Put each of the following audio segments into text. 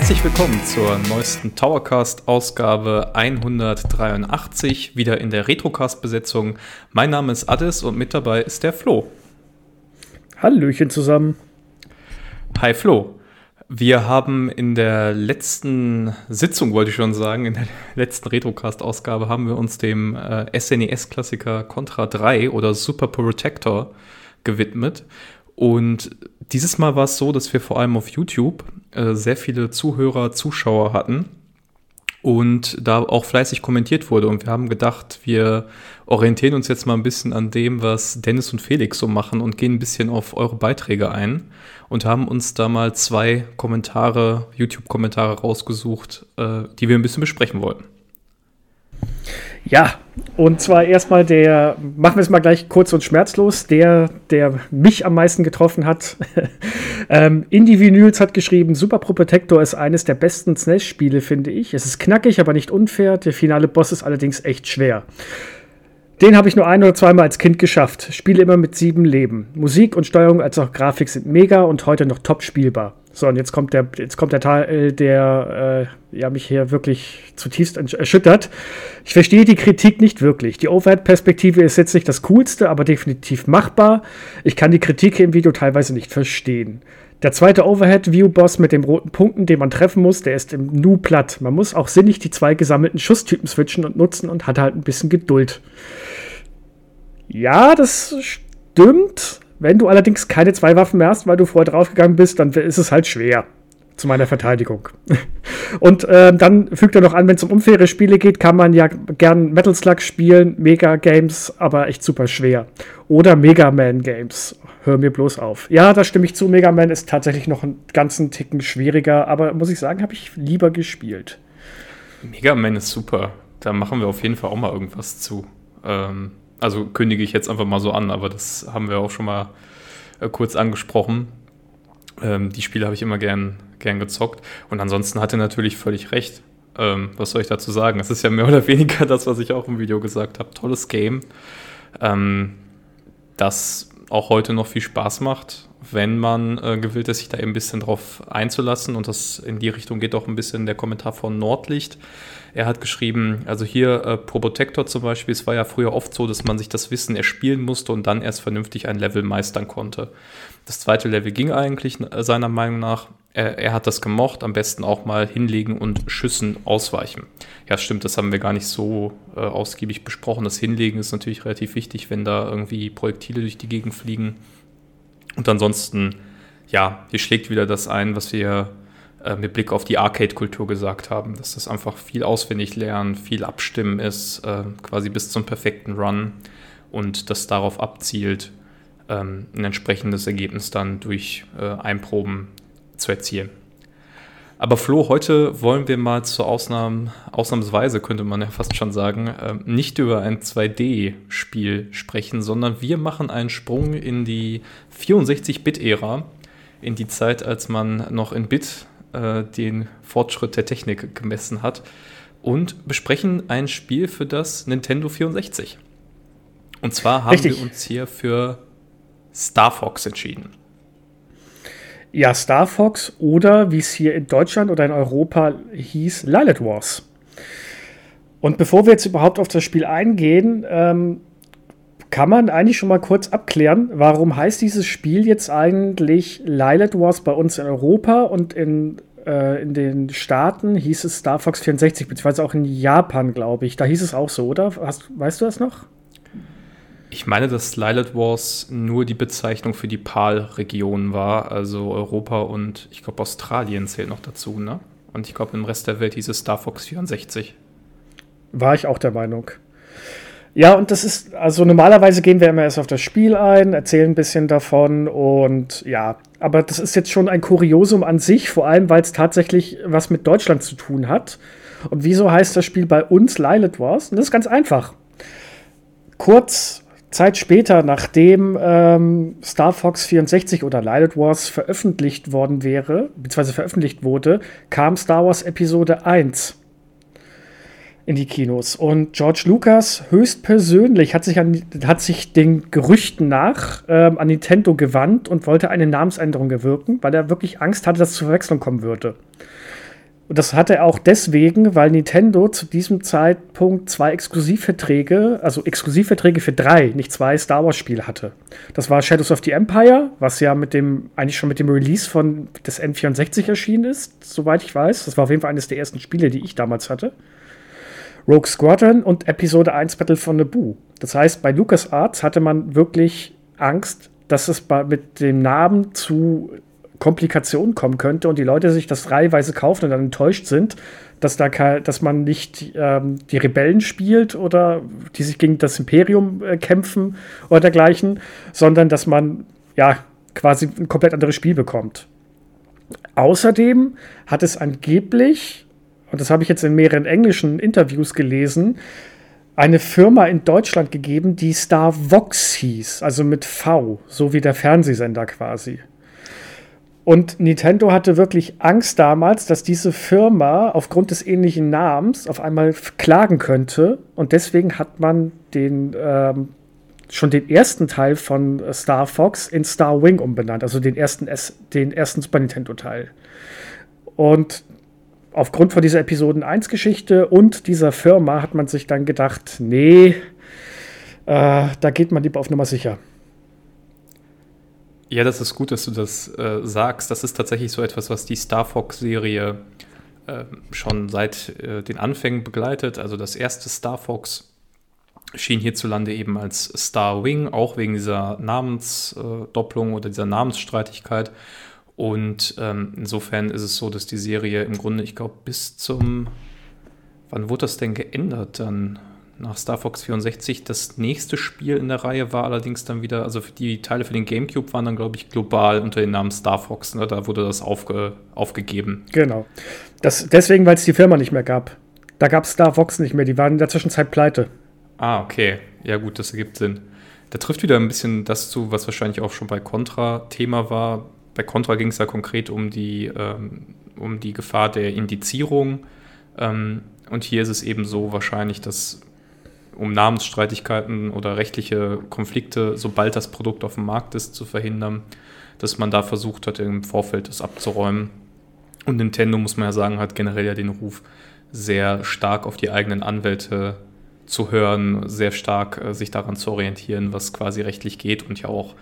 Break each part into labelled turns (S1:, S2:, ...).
S1: Herzlich willkommen zur neuesten Towercast-Ausgabe 183, wieder in der Retrocast-Besetzung. Mein Name ist Addis und mit dabei ist der Flo.
S2: Hallöchen zusammen.
S1: Hi Flo. Wir haben in der letzten Sitzung, wollte ich schon sagen, in der letzten Retrocast-Ausgabe haben wir uns dem äh, SNES-Klassiker Contra 3 oder Super Protector gewidmet. Und dieses Mal war es so, dass wir vor allem auf YouTube äh, sehr viele Zuhörer, Zuschauer hatten und da auch fleißig kommentiert wurde. Und wir haben gedacht, wir orientieren uns jetzt mal ein bisschen an dem, was Dennis und Felix so machen und gehen ein bisschen auf eure Beiträge ein und haben uns da mal zwei Kommentare, YouTube-Kommentare rausgesucht, äh, die wir ein bisschen besprechen wollten.
S2: Ja, und zwar erstmal der, machen wir es mal gleich kurz und schmerzlos, der, der mich am meisten getroffen hat. ähm, Indie Vinyls hat geschrieben, Super Pro Protector ist eines der besten SNES-Spiele, finde ich. Es ist knackig, aber nicht unfair. Der finale Boss ist allerdings echt schwer. Den habe ich nur ein oder zweimal als Kind geschafft. Spiele immer mit sieben Leben. Musik und Steuerung als auch Grafik sind mega und heute noch top spielbar. So, und jetzt kommt der, jetzt kommt der Teil, der äh, ja, mich hier wirklich zutiefst erschüttert. Ich verstehe die Kritik nicht wirklich. Die Overhead-Perspektive ist jetzt nicht das Coolste, aber definitiv machbar. Ich kann die Kritik im Video teilweise nicht verstehen. Der zweite Overhead-View-Boss mit den roten Punkten, den man treffen muss, der ist im Nu platt. Man muss auch sinnig die zwei gesammelten Schusstypen switchen und nutzen und hat halt ein bisschen Geduld. Ja, das stimmt. Wenn du allerdings keine zwei Waffen mehr hast, weil du vorher draufgegangen bist, dann ist es halt schwer. Zu meiner Verteidigung. Und äh, dann fügt er noch an, wenn es um unfaire Spiele geht, kann man ja gern Metal Slug spielen, Mega Games, aber echt super schwer. Oder Mega Man Games. Hör mir bloß auf. Ja, da stimme ich zu. Mega Man ist tatsächlich noch einen ganzen Ticken schwieriger, aber muss ich sagen, habe ich lieber gespielt.
S1: Mega Man ist super. Da machen wir auf jeden Fall auch mal irgendwas zu. Ähm, also kündige ich jetzt einfach mal so an, aber das haben wir auch schon mal äh, kurz angesprochen. Ähm, die Spiele habe ich immer gern, gern gezockt. Und ansonsten hat er natürlich völlig recht. Ähm, was soll ich dazu sagen? Es ist ja mehr oder weniger das, was ich auch im Video gesagt habe. Tolles Game, ähm, das auch heute noch viel Spaß macht, wenn man äh, gewillt ist, sich da eben ein bisschen drauf einzulassen. Und das in die Richtung geht auch ein bisschen der Kommentar von Nordlicht. Er hat geschrieben, also hier äh, Probotector zum Beispiel, es war ja früher oft so, dass man sich das Wissen erspielen musste und dann erst vernünftig ein Level meistern konnte. Das zweite Level ging eigentlich seiner Meinung nach. Er, er, hat das gemocht, am besten auch mal hinlegen und Schüssen ausweichen. Ja, stimmt, das haben wir gar nicht so äh, ausgiebig besprochen. Das Hinlegen ist natürlich relativ wichtig, wenn da irgendwie Projektile durch die Gegend fliegen. Und ansonsten, ja, hier schlägt wieder das ein, was wir äh, mit Blick auf die Arcade-Kultur gesagt haben, dass das einfach viel auswendig lernen, viel abstimmen ist, äh, quasi bis zum perfekten Run und das darauf abzielt, ähm, ein entsprechendes Ergebnis dann durch äh, Einproben zu erzielen. Aber Flo, heute wollen wir mal zur Ausnahme, ausnahmsweise, könnte man ja fast schon sagen, äh, nicht über ein 2D-Spiel sprechen, sondern wir machen einen Sprung in die 64-Bit-Ära, in die Zeit, als man noch in Bit äh, den Fortschritt der Technik gemessen hat und besprechen ein Spiel für das Nintendo 64. Und zwar haben Richtig. wir uns hier für Star Fox entschieden.
S2: Ja, Star Fox oder wie es hier in Deutschland oder in Europa hieß, Lilith Wars. Und bevor wir jetzt überhaupt auf das Spiel eingehen, ähm, kann man eigentlich schon mal kurz abklären, warum heißt dieses Spiel jetzt eigentlich Lilith Wars bei uns in Europa und in, äh, in den Staaten hieß es Star Fox 64, beziehungsweise auch in Japan, glaube ich. Da hieß es auch so, oder? Hast, weißt du das noch?
S1: Ich meine, dass Lilith Wars nur die Bezeichnung für die PAL-Region war, also Europa und ich glaube Australien zählt noch dazu, ne? Und ich glaube im Rest der Welt hieß es Star Fox 64.
S2: War ich auch der Meinung. Ja, und das ist, also normalerweise gehen wir immer erst auf das Spiel ein, erzählen ein bisschen davon und ja, aber das ist jetzt schon ein Kuriosum an sich, vor allem weil es tatsächlich was mit Deutschland zu tun hat. Und wieso heißt das Spiel bei uns Lilith Wars? Und das ist ganz einfach. Kurz Zeit später, nachdem ähm, Star Fox 64 oder Lilith Wars veröffentlicht worden wäre, beziehungsweise veröffentlicht wurde, kam Star Wars Episode 1 in die Kinos. Und George Lucas höchstpersönlich hat sich, an, hat sich den Gerüchten nach ähm, an Nintendo gewandt und wollte eine Namensänderung gewirken, weil er wirklich Angst hatte, dass es zur Verwechslung kommen würde. Und das hat er auch deswegen, weil Nintendo zu diesem Zeitpunkt zwei Exklusivverträge, also Exklusivverträge für drei, nicht zwei Star Wars-Spiele hatte. Das war Shadows of the Empire, was ja mit dem, eigentlich schon mit dem Release von des N64 erschienen ist, soweit ich weiß. Das war auf jeden Fall eines der ersten Spiele, die ich damals hatte. Rogue Squadron und Episode 1 Battle von Naboo. Das heißt, bei LucasArts hatte man wirklich Angst, dass es mit dem Namen zu Komplikationen kommen könnte und die Leute sich das reihenweise kaufen und dann enttäuscht sind, dass, da dass man nicht ähm, die Rebellen spielt oder die sich gegen das Imperium äh, kämpfen oder dergleichen, sondern dass man ja quasi ein komplett anderes Spiel bekommt. Außerdem hat es angeblich, und das habe ich jetzt in mehreren englischen Interviews gelesen, eine Firma in Deutschland gegeben, die Star Vox hieß, also mit V, so wie der Fernsehsender quasi. Und Nintendo hatte wirklich Angst damals, dass diese Firma aufgrund des ähnlichen Namens auf einmal klagen könnte. Und deswegen hat man den ähm, schon den ersten Teil von Star Fox in Star Wing umbenannt, also den ersten, S den ersten Super Nintendo-Teil. Und aufgrund von dieser Episoden 1-Geschichte und dieser Firma hat man sich dann gedacht, nee, äh, da geht man lieber auf Nummer sicher.
S1: Ja, das ist gut, dass du das äh, sagst. Das ist tatsächlich so etwas, was die Star Fox-Serie äh, schon seit äh, den Anfängen begleitet. Also das erste Star Fox schien hierzulande eben als Star Wing, auch wegen dieser Namensdopplung oder dieser Namensstreitigkeit. Und ähm, insofern ist es so, dass die Serie im Grunde, ich glaube, bis zum, wann wurde das denn geändert dann? Nach Star Fox 64. Das nächste Spiel in der Reihe war allerdings dann wieder, also die Teile für den GameCube waren dann, glaube ich, global unter dem Namen Star Fox. Ne? Da wurde das aufge, aufgegeben.
S2: Genau. Das, deswegen, weil es die Firma nicht mehr gab. Da gab es Star Fox nicht mehr. Die waren in der Zwischenzeit pleite.
S1: Ah, okay. Ja, gut, das ergibt Sinn. Da trifft wieder ein bisschen das zu, was wahrscheinlich auch schon bei Contra Thema war. Bei Contra ging es ja konkret um die, ähm, um die Gefahr der Indizierung. Ähm, und hier ist es eben so wahrscheinlich, dass um Namensstreitigkeiten oder rechtliche Konflikte, sobald das Produkt auf dem Markt ist, zu verhindern, dass man da versucht hat, im Vorfeld das abzuräumen. Und Nintendo, muss man ja sagen, hat generell ja den Ruf, sehr stark auf die eigenen Anwälte zu hören, sehr stark äh, sich daran zu orientieren, was quasi rechtlich geht und ja auch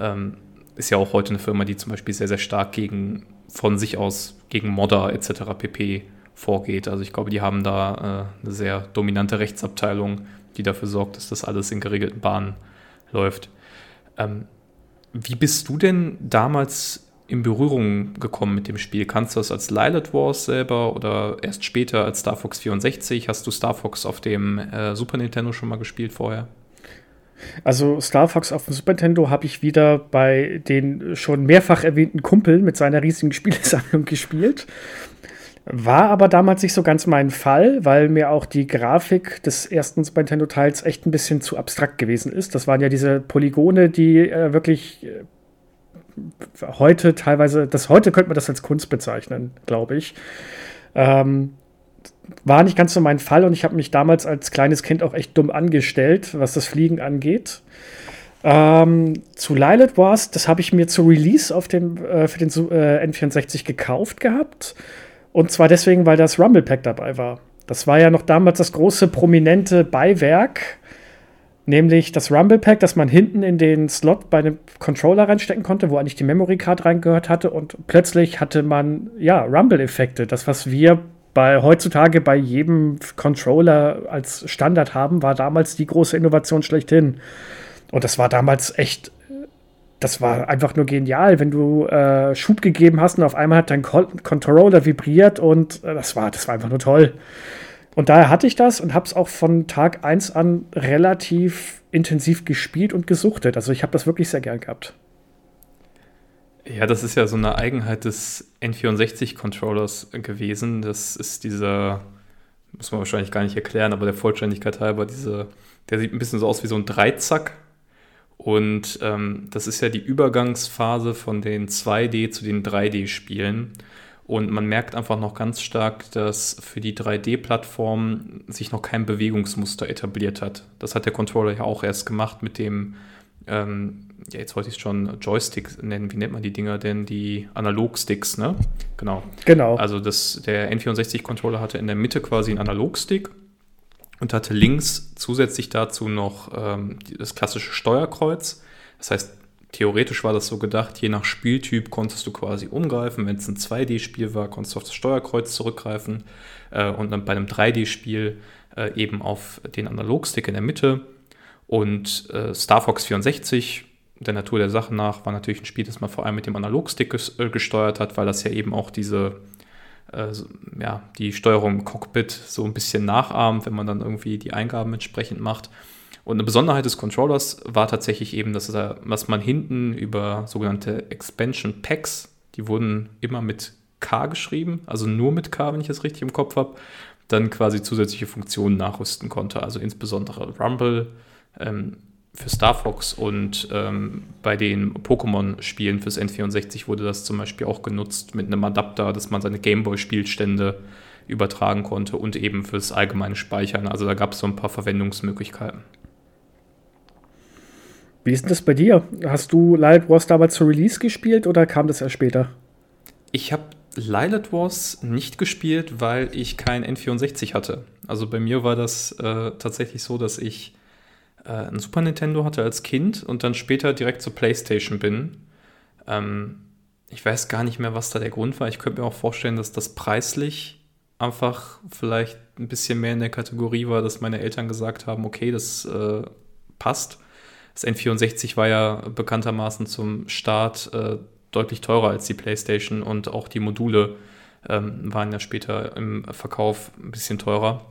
S1: ähm, ist ja auch heute eine Firma, die zum Beispiel sehr, sehr stark gegen von sich aus gegen Modder etc. pp vorgeht. Also ich glaube, die haben da äh, eine sehr dominante Rechtsabteilung, die dafür sorgt, dass das alles in geregelten Bahnen läuft. Ähm, wie bist du denn damals in Berührung gekommen mit dem Spiel? Kannst du das als Lilith Wars selber oder erst später als Star Fox 64? Hast du Star Fox auf dem äh, Super Nintendo schon mal gespielt vorher?
S2: Also Star Fox auf dem Super Nintendo habe ich wieder bei den schon mehrfach erwähnten Kumpel mit seiner riesigen Spielesammlung gespielt. War aber damals nicht so ganz mein Fall, weil mir auch die Grafik des ersten Super Nintendo-Teils echt ein bisschen zu abstrakt gewesen ist. Das waren ja diese Polygone, die äh, wirklich äh, heute teilweise, das heute könnte man das als Kunst bezeichnen, glaube ich. Ähm, war nicht ganz so mein Fall und ich habe mich damals als kleines Kind auch echt dumm angestellt, was das Fliegen angeht. Ähm, zu Lilith Wars, das habe ich mir zu Release auf dem, äh, für den äh, N64 gekauft gehabt. Und zwar deswegen, weil das Rumble Pack dabei war. Das war ja noch damals das große prominente Beiwerk, nämlich das Rumble Pack, das man hinten in den Slot bei einem Controller reinstecken konnte, wo eigentlich die Memory Card reingehört hatte und plötzlich hatte man ja Rumble-Effekte, das was wir bei heutzutage bei jedem Controller als Standard haben, war damals die große Innovation schlechthin. Und das war damals echt das war einfach nur genial, wenn du äh, Schub gegeben hast und auf einmal hat dein Controller vibriert und äh, das war, das war einfach nur toll. Und daher hatte ich das und habe es auch von Tag 1 an relativ intensiv gespielt und gesuchtet. Also ich habe das wirklich sehr gern gehabt.
S1: Ja, das ist ja so eine Eigenheit des N64-Controllers gewesen. Das ist dieser, muss man wahrscheinlich gar nicht erklären, aber der Vollständigkeit halber, diese, der sieht ein bisschen so aus wie so ein Dreizack und ähm, das ist ja die Übergangsphase von den 2D zu den 3D-Spielen. Und man merkt einfach noch ganz stark, dass für die 3D-Plattform sich noch kein Bewegungsmuster etabliert hat. Das hat der Controller ja auch erst gemacht mit dem ähm, ja, jetzt wollte ich es schon Joystick nennen, wie nennt man die Dinger denn? Die Analogsticks, ne? Genau.
S2: Genau.
S1: Also das, der N64-Controller hatte in der Mitte quasi einen Analogstick und hatte links zusätzlich dazu noch ähm, das klassische Steuerkreuz. Das heißt, theoretisch war das so gedacht, je nach Spieltyp konntest du quasi umgreifen. Wenn es ein 2D-Spiel war, konntest du auf das Steuerkreuz zurückgreifen äh, und dann bei einem 3D-Spiel äh, eben auf den Analogstick in der Mitte. Und äh, Star Fox 64, der Natur der Sache nach, war natürlich ein Spiel, das man vor allem mit dem Analogstick ges äh, gesteuert hat, weil das ja eben auch diese äh, ja, die Steuerung im Cockpit so ein bisschen nachahmt, wenn man dann irgendwie die Eingaben entsprechend macht. Und eine Besonderheit des Controllers war tatsächlich eben, dass, er, dass man hinten über sogenannte Expansion Packs, die wurden immer mit K geschrieben, also nur mit K, wenn ich das richtig im Kopf habe, dann quasi zusätzliche Funktionen nachrüsten konnte. Also insbesondere Rumble ähm, für Star Fox und ähm, bei den Pokémon-Spielen fürs N64 wurde das zum Beispiel auch genutzt mit einem Adapter, dass man seine Gameboy-Spielstände übertragen konnte und eben fürs allgemeine Speichern. Also da gab es so ein paar Verwendungsmöglichkeiten.
S2: Wie ist denn das bei dir? Hast du Lilith Wars damals zu Release gespielt oder kam das erst später?
S1: Ich habe Lilith Wars nicht gespielt, weil ich kein N64 hatte. Also bei mir war das äh, tatsächlich so, dass ich äh, ein Super Nintendo hatte als Kind und dann später direkt zur PlayStation bin. Ähm, ich weiß gar nicht mehr, was da der Grund war. Ich könnte mir auch vorstellen, dass das preislich einfach vielleicht ein bisschen mehr in der Kategorie war, dass meine Eltern gesagt haben, okay, das äh, passt. Das N64 war ja bekanntermaßen zum Start äh, deutlich teurer als die PlayStation und auch die Module ähm, waren ja später im Verkauf ein bisschen teurer.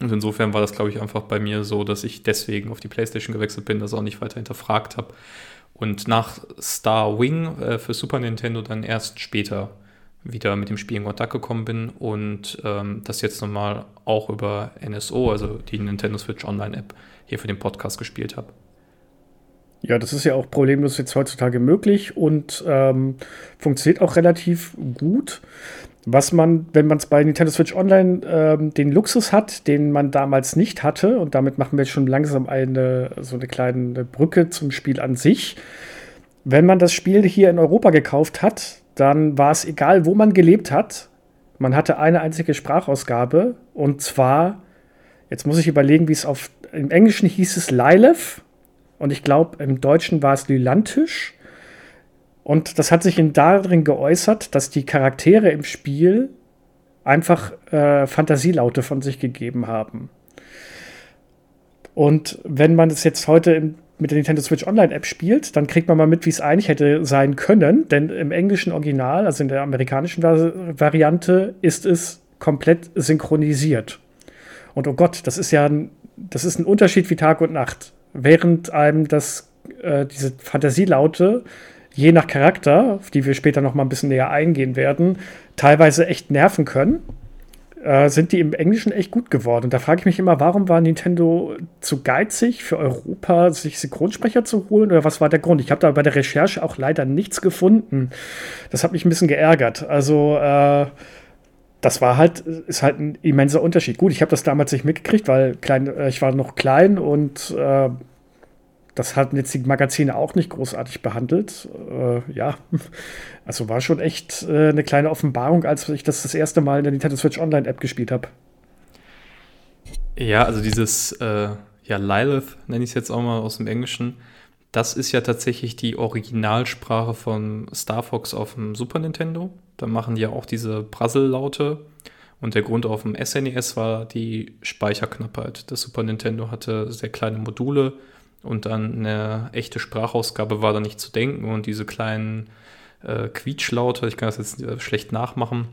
S1: Und insofern war das, glaube ich, einfach bei mir so, dass ich deswegen auf die PlayStation gewechselt bin, das auch nicht weiter hinterfragt habe. Und nach Star Wing äh, für Super Nintendo dann erst später wieder mit dem Spiel in Kontakt gekommen bin und ähm, das jetzt nochmal auch über NSO, also die Nintendo Switch Online App, hier für den Podcast gespielt habe.
S2: Ja, das ist ja auch problemlos jetzt heutzutage möglich und ähm, funktioniert auch relativ gut. Was man, wenn man es bei Nintendo Switch Online ähm, den Luxus hat, den man damals nicht hatte, und damit machen wir schon langsam eine so eine kleine Brücke zum Spiel an sich. Wenn man das Spiel hier in Europa gekauft hat, dann war es egal, wo man gelebt hat. Man hatte eine einzige Sprachausgabe und zwar, jetzt muss ich überlegen, wie es auf im Englischen hieß es Lilith und ich glaube, im Deutschen war es Lylantisch. Und das hat sich in darin geäußert, dass die Charaktere im Spiel einfach äh, Fantasielaute von sich gegeben haben. Und wenn man es jetzt heute im, mit der Nintendo Switch Online App spielt, dann kriegt man mal mit, wie es eigentlich hätte sein können. Denn im englischen Original, also in der amerikanischen Variante, ist es komplett synchronisiert. Und oh Gott, das ist ja ein, das ist ein Unterschied wie Tag und Nacht während einem das, äh, diese Fantasielaute je nach Charakter, auf die wir später noch mal ein bisschen näher eingehen werden, teilweise echt nerven können, äh, sind die im Englischen echt gut geworden. Und da frage ich mich immer, warum war Nintendo zu geizig für Europa, sich Synchronsprecher zu holen? Oder was war der Grund? Ich habe da bei der Recherche auch leider nichts gefunden. Das hat mich ein bisschen geärgert. Also, äh, das war halt, ist halt ein immenser Unterschied. Gut, ich habe das damals nicht mitgekriegt, weil klein, äh, ich war noch klein und äh, das hatten jetzt die Magazine auch nicht großartig behandelt. Äh, ja, also war schon echt äh, eine kleine Offenbarung, als ich das das erste Mal in der Nintendo Switch Online App gespielt habe.
S1: Ja, also dieses, äh, ja, Lilith nenne ich es jetzt auch mal aus dem Englischen. Das ist ja tatsächlich die Originalsprache von Star Fox auf dem Super Nintendo. Da machen die ja auch diese Brassel-Laute. Und der Grund auf dem SNES e war die Speicherknappheit. Das Super Nintendo hatte sehr kleine Module und dann eine echte Sprachausgabe war da nicht zu denken. Und diese kleinen äh, Quietschlaute, ich kann das jetzt äh, schlecht nachmachen.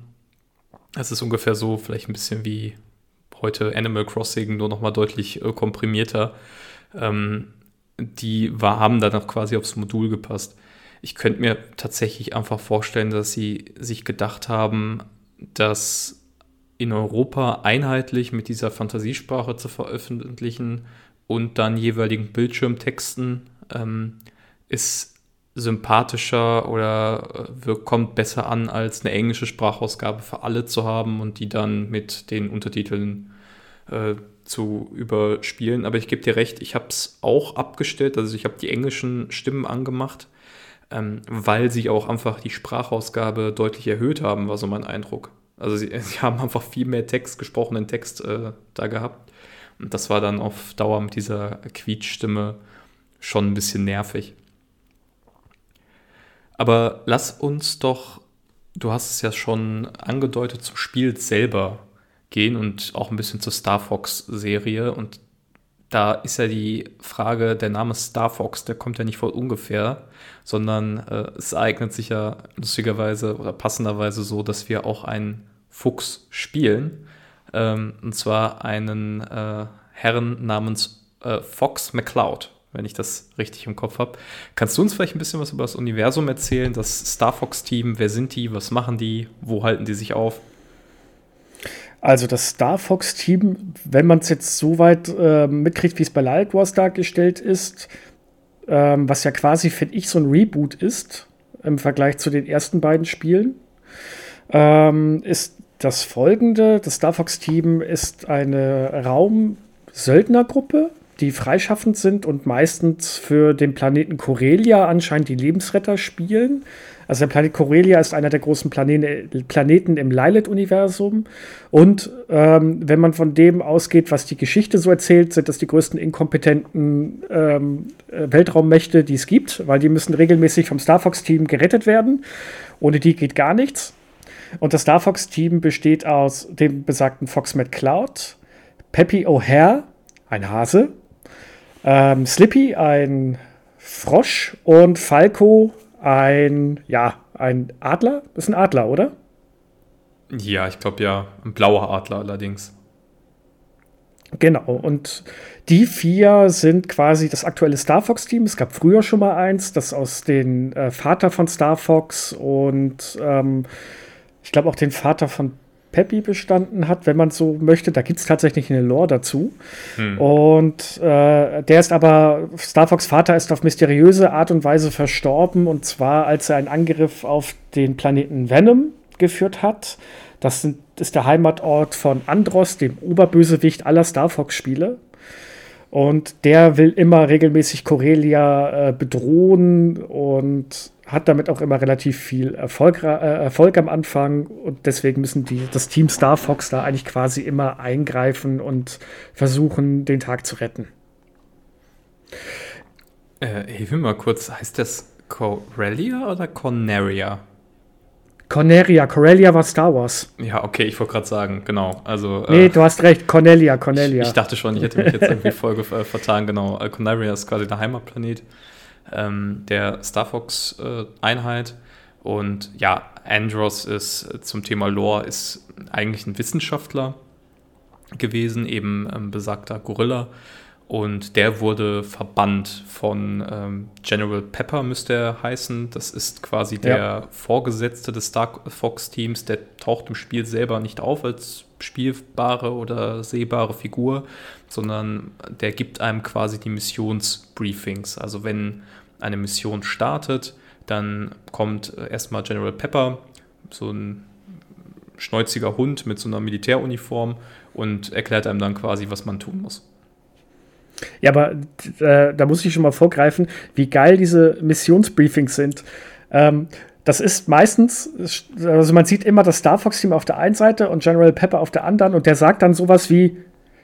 S1: Es ist ungefähr so, vielleicht ein bisschen wie heute Animal Crossing, nur nochmal deutlich äh, komprimierter. Ähm, die war, haben dann auch quasi aufs Modul gepasst ich könnte mir tatsächlich einfach vorstellen, dass sie sich gedacht haben, dass in Europa einheitlich mit dieser Fantasiesprache zu veröffentlichen und dann jeweiligen Bildschirmtexten ähm, ist sympathischer oder äh, kommt besser an, als eine englische Sprachausgabe für alle zu haben und die dann mit den Untertiteln äh, zu überspielen, aber ich gebe dir recht, ich habe es auch abgestellt, also ich habe die englischen Stimmen angemacht, ähm, weil sie auch einfach die Sprachausgabe deutlich erhöht haben, war so mein Eindruck. Also sie, sie haben einfach viel mehr Text, gesprochenen Text äh, da gehabt. Und das war dann auf Dauer mit dieser Quietschstimme schon ein bisschen nervig. Aber lass uns doch, du hast es ja schon angedeutet, zum Spiel selber gehen und auch ein bisschen zur Star Fox-Serie. Und da ist ja die Frage, der Name Star Fox, der kommt ja nicht von ungefähr, sondern äh, es eignet sich ja lustigerweise oder passenderweise so, dass wir auch einen Fuchs spielen. Ähm, und zwar einen äh, Herrn namens äh, Fox McCloud, wenn ich das richtig im Kopf habe. Kannst du uns vielleicht ein bisschen was über das Universum erzählen, das Star Fox-Team? Wer sind die? Was machen die? Wo halten die sich auf?
S2: Also das Star Fox-Team, wenn man es jetzt so weit äh, mitkriegt, wie es bei Light Wars dargestellt ist, ähm, was ja quasi, finde ich, so ein Reboot ist im Vergleich zu den ersten beiden Spielen, ähm, ist das folgende. Das Star Fox-Team ist eine Raum-Söldnergruppe, die freischaffend sind und meistens für den Planeten Corelia anscheinend die Lebensretter spielen. Also der Planet Corelia ist einer der großen Planeten, Planeten im Lilith-Universum. Und ähm, wenn man von dem ausgeht, was die Geschichte so erzählt, sind das die größten inkompetenten ähm, Weltraummächte, die es gibt, weil die müssen regelmäßig vom Star Fox-Team gerettet werden. Ohne die geht gar nichts. Und das Star Fox-Team besteht aus dem besagten Fox McCloud, Peppy O'Hare, ein Hase, ähm, Slippy, ein Frosch und Falco, ein, ja, ein Adler? Das ist ein Adler, oder?
S1: Ja, ich glaube ja. Ein blauer Adler allerdings.
S2: Genau, und die vier sind quasi das aktuelle Star Fox-Team. Es gab früher schon mal eins, das aus dem äh, Vater von Star Fox und ähm, ich glaube auch den Vater von Peppy bestanden hat, wenn man so möchte. Da gibt es tatsächlich eine Lore dazu. Hm. Und äh, der ist aber, Star Fox Vater ist auf mysteriöse Art und Weise verstorben. Und zwar, als er einen Angriff auf den Planeten Venom geführt hat. Das sind, ist der Heimatort von Andros, dem Oberbösewicht aller Star Fox-Spiele. Und der will immer regelmäßig Corelia äh, bedrohen und hat damit auch immer relativ viel Erfolg, äh, Erfolg am Anfang und deswegen müssen die, das Team Star Fox da eigentlich quasi immer eingreifen und versuchen, den Tag zu retten.
S1: Äh, hilf mir mal kurz, heißt das Corellia oder Corneria?
S2: Cornelia, Corellia war Star Wars.
S1: Ja, okay, ich wollte gerade sagen, genau. Also,
S2: nee, äh, du hast recht, Cornelia, Cornelia.
S1: Ich, ich, dachte schon, ich hätte mich jetzt irgendwie voll äh, vertan, genau. Äh, Cornelia ist quasi der Heimatplanet ähm, der Star Fox-Einheit. Äh, und ja, Andros ist äh, zum Thema Lore ist eigentlich ein Wissenschaftler gewesen, eben ähm, besagter Gorilla. Und der wurde verbannt von ähm, General Pepper, müsste er heißen. Das ist quasi der ja. Vorgesetzte des Star Fox-Teams. Der taucht im Spiel selber nicht auf als spielbare oder sehbare Figur, sondern der gibt einem quasi die Missionsbriefings. Also wenn eine Mission startet, dann kommt äh, erstmal General Pepper, so ein schnäuziger Hund mit so einer Militäruniform und erklärt einem dann quasi, was man tun muss.
S2: Ja, aber äh, da muss ich schon mal vorgreifen, wie geil diese Missionsbriefings sind. Ähm, das ist meistens, also man sieht immer das Star Fox-Team auf der einen Seite und General Pepper auf der anderen und der sagt dann sowas wie: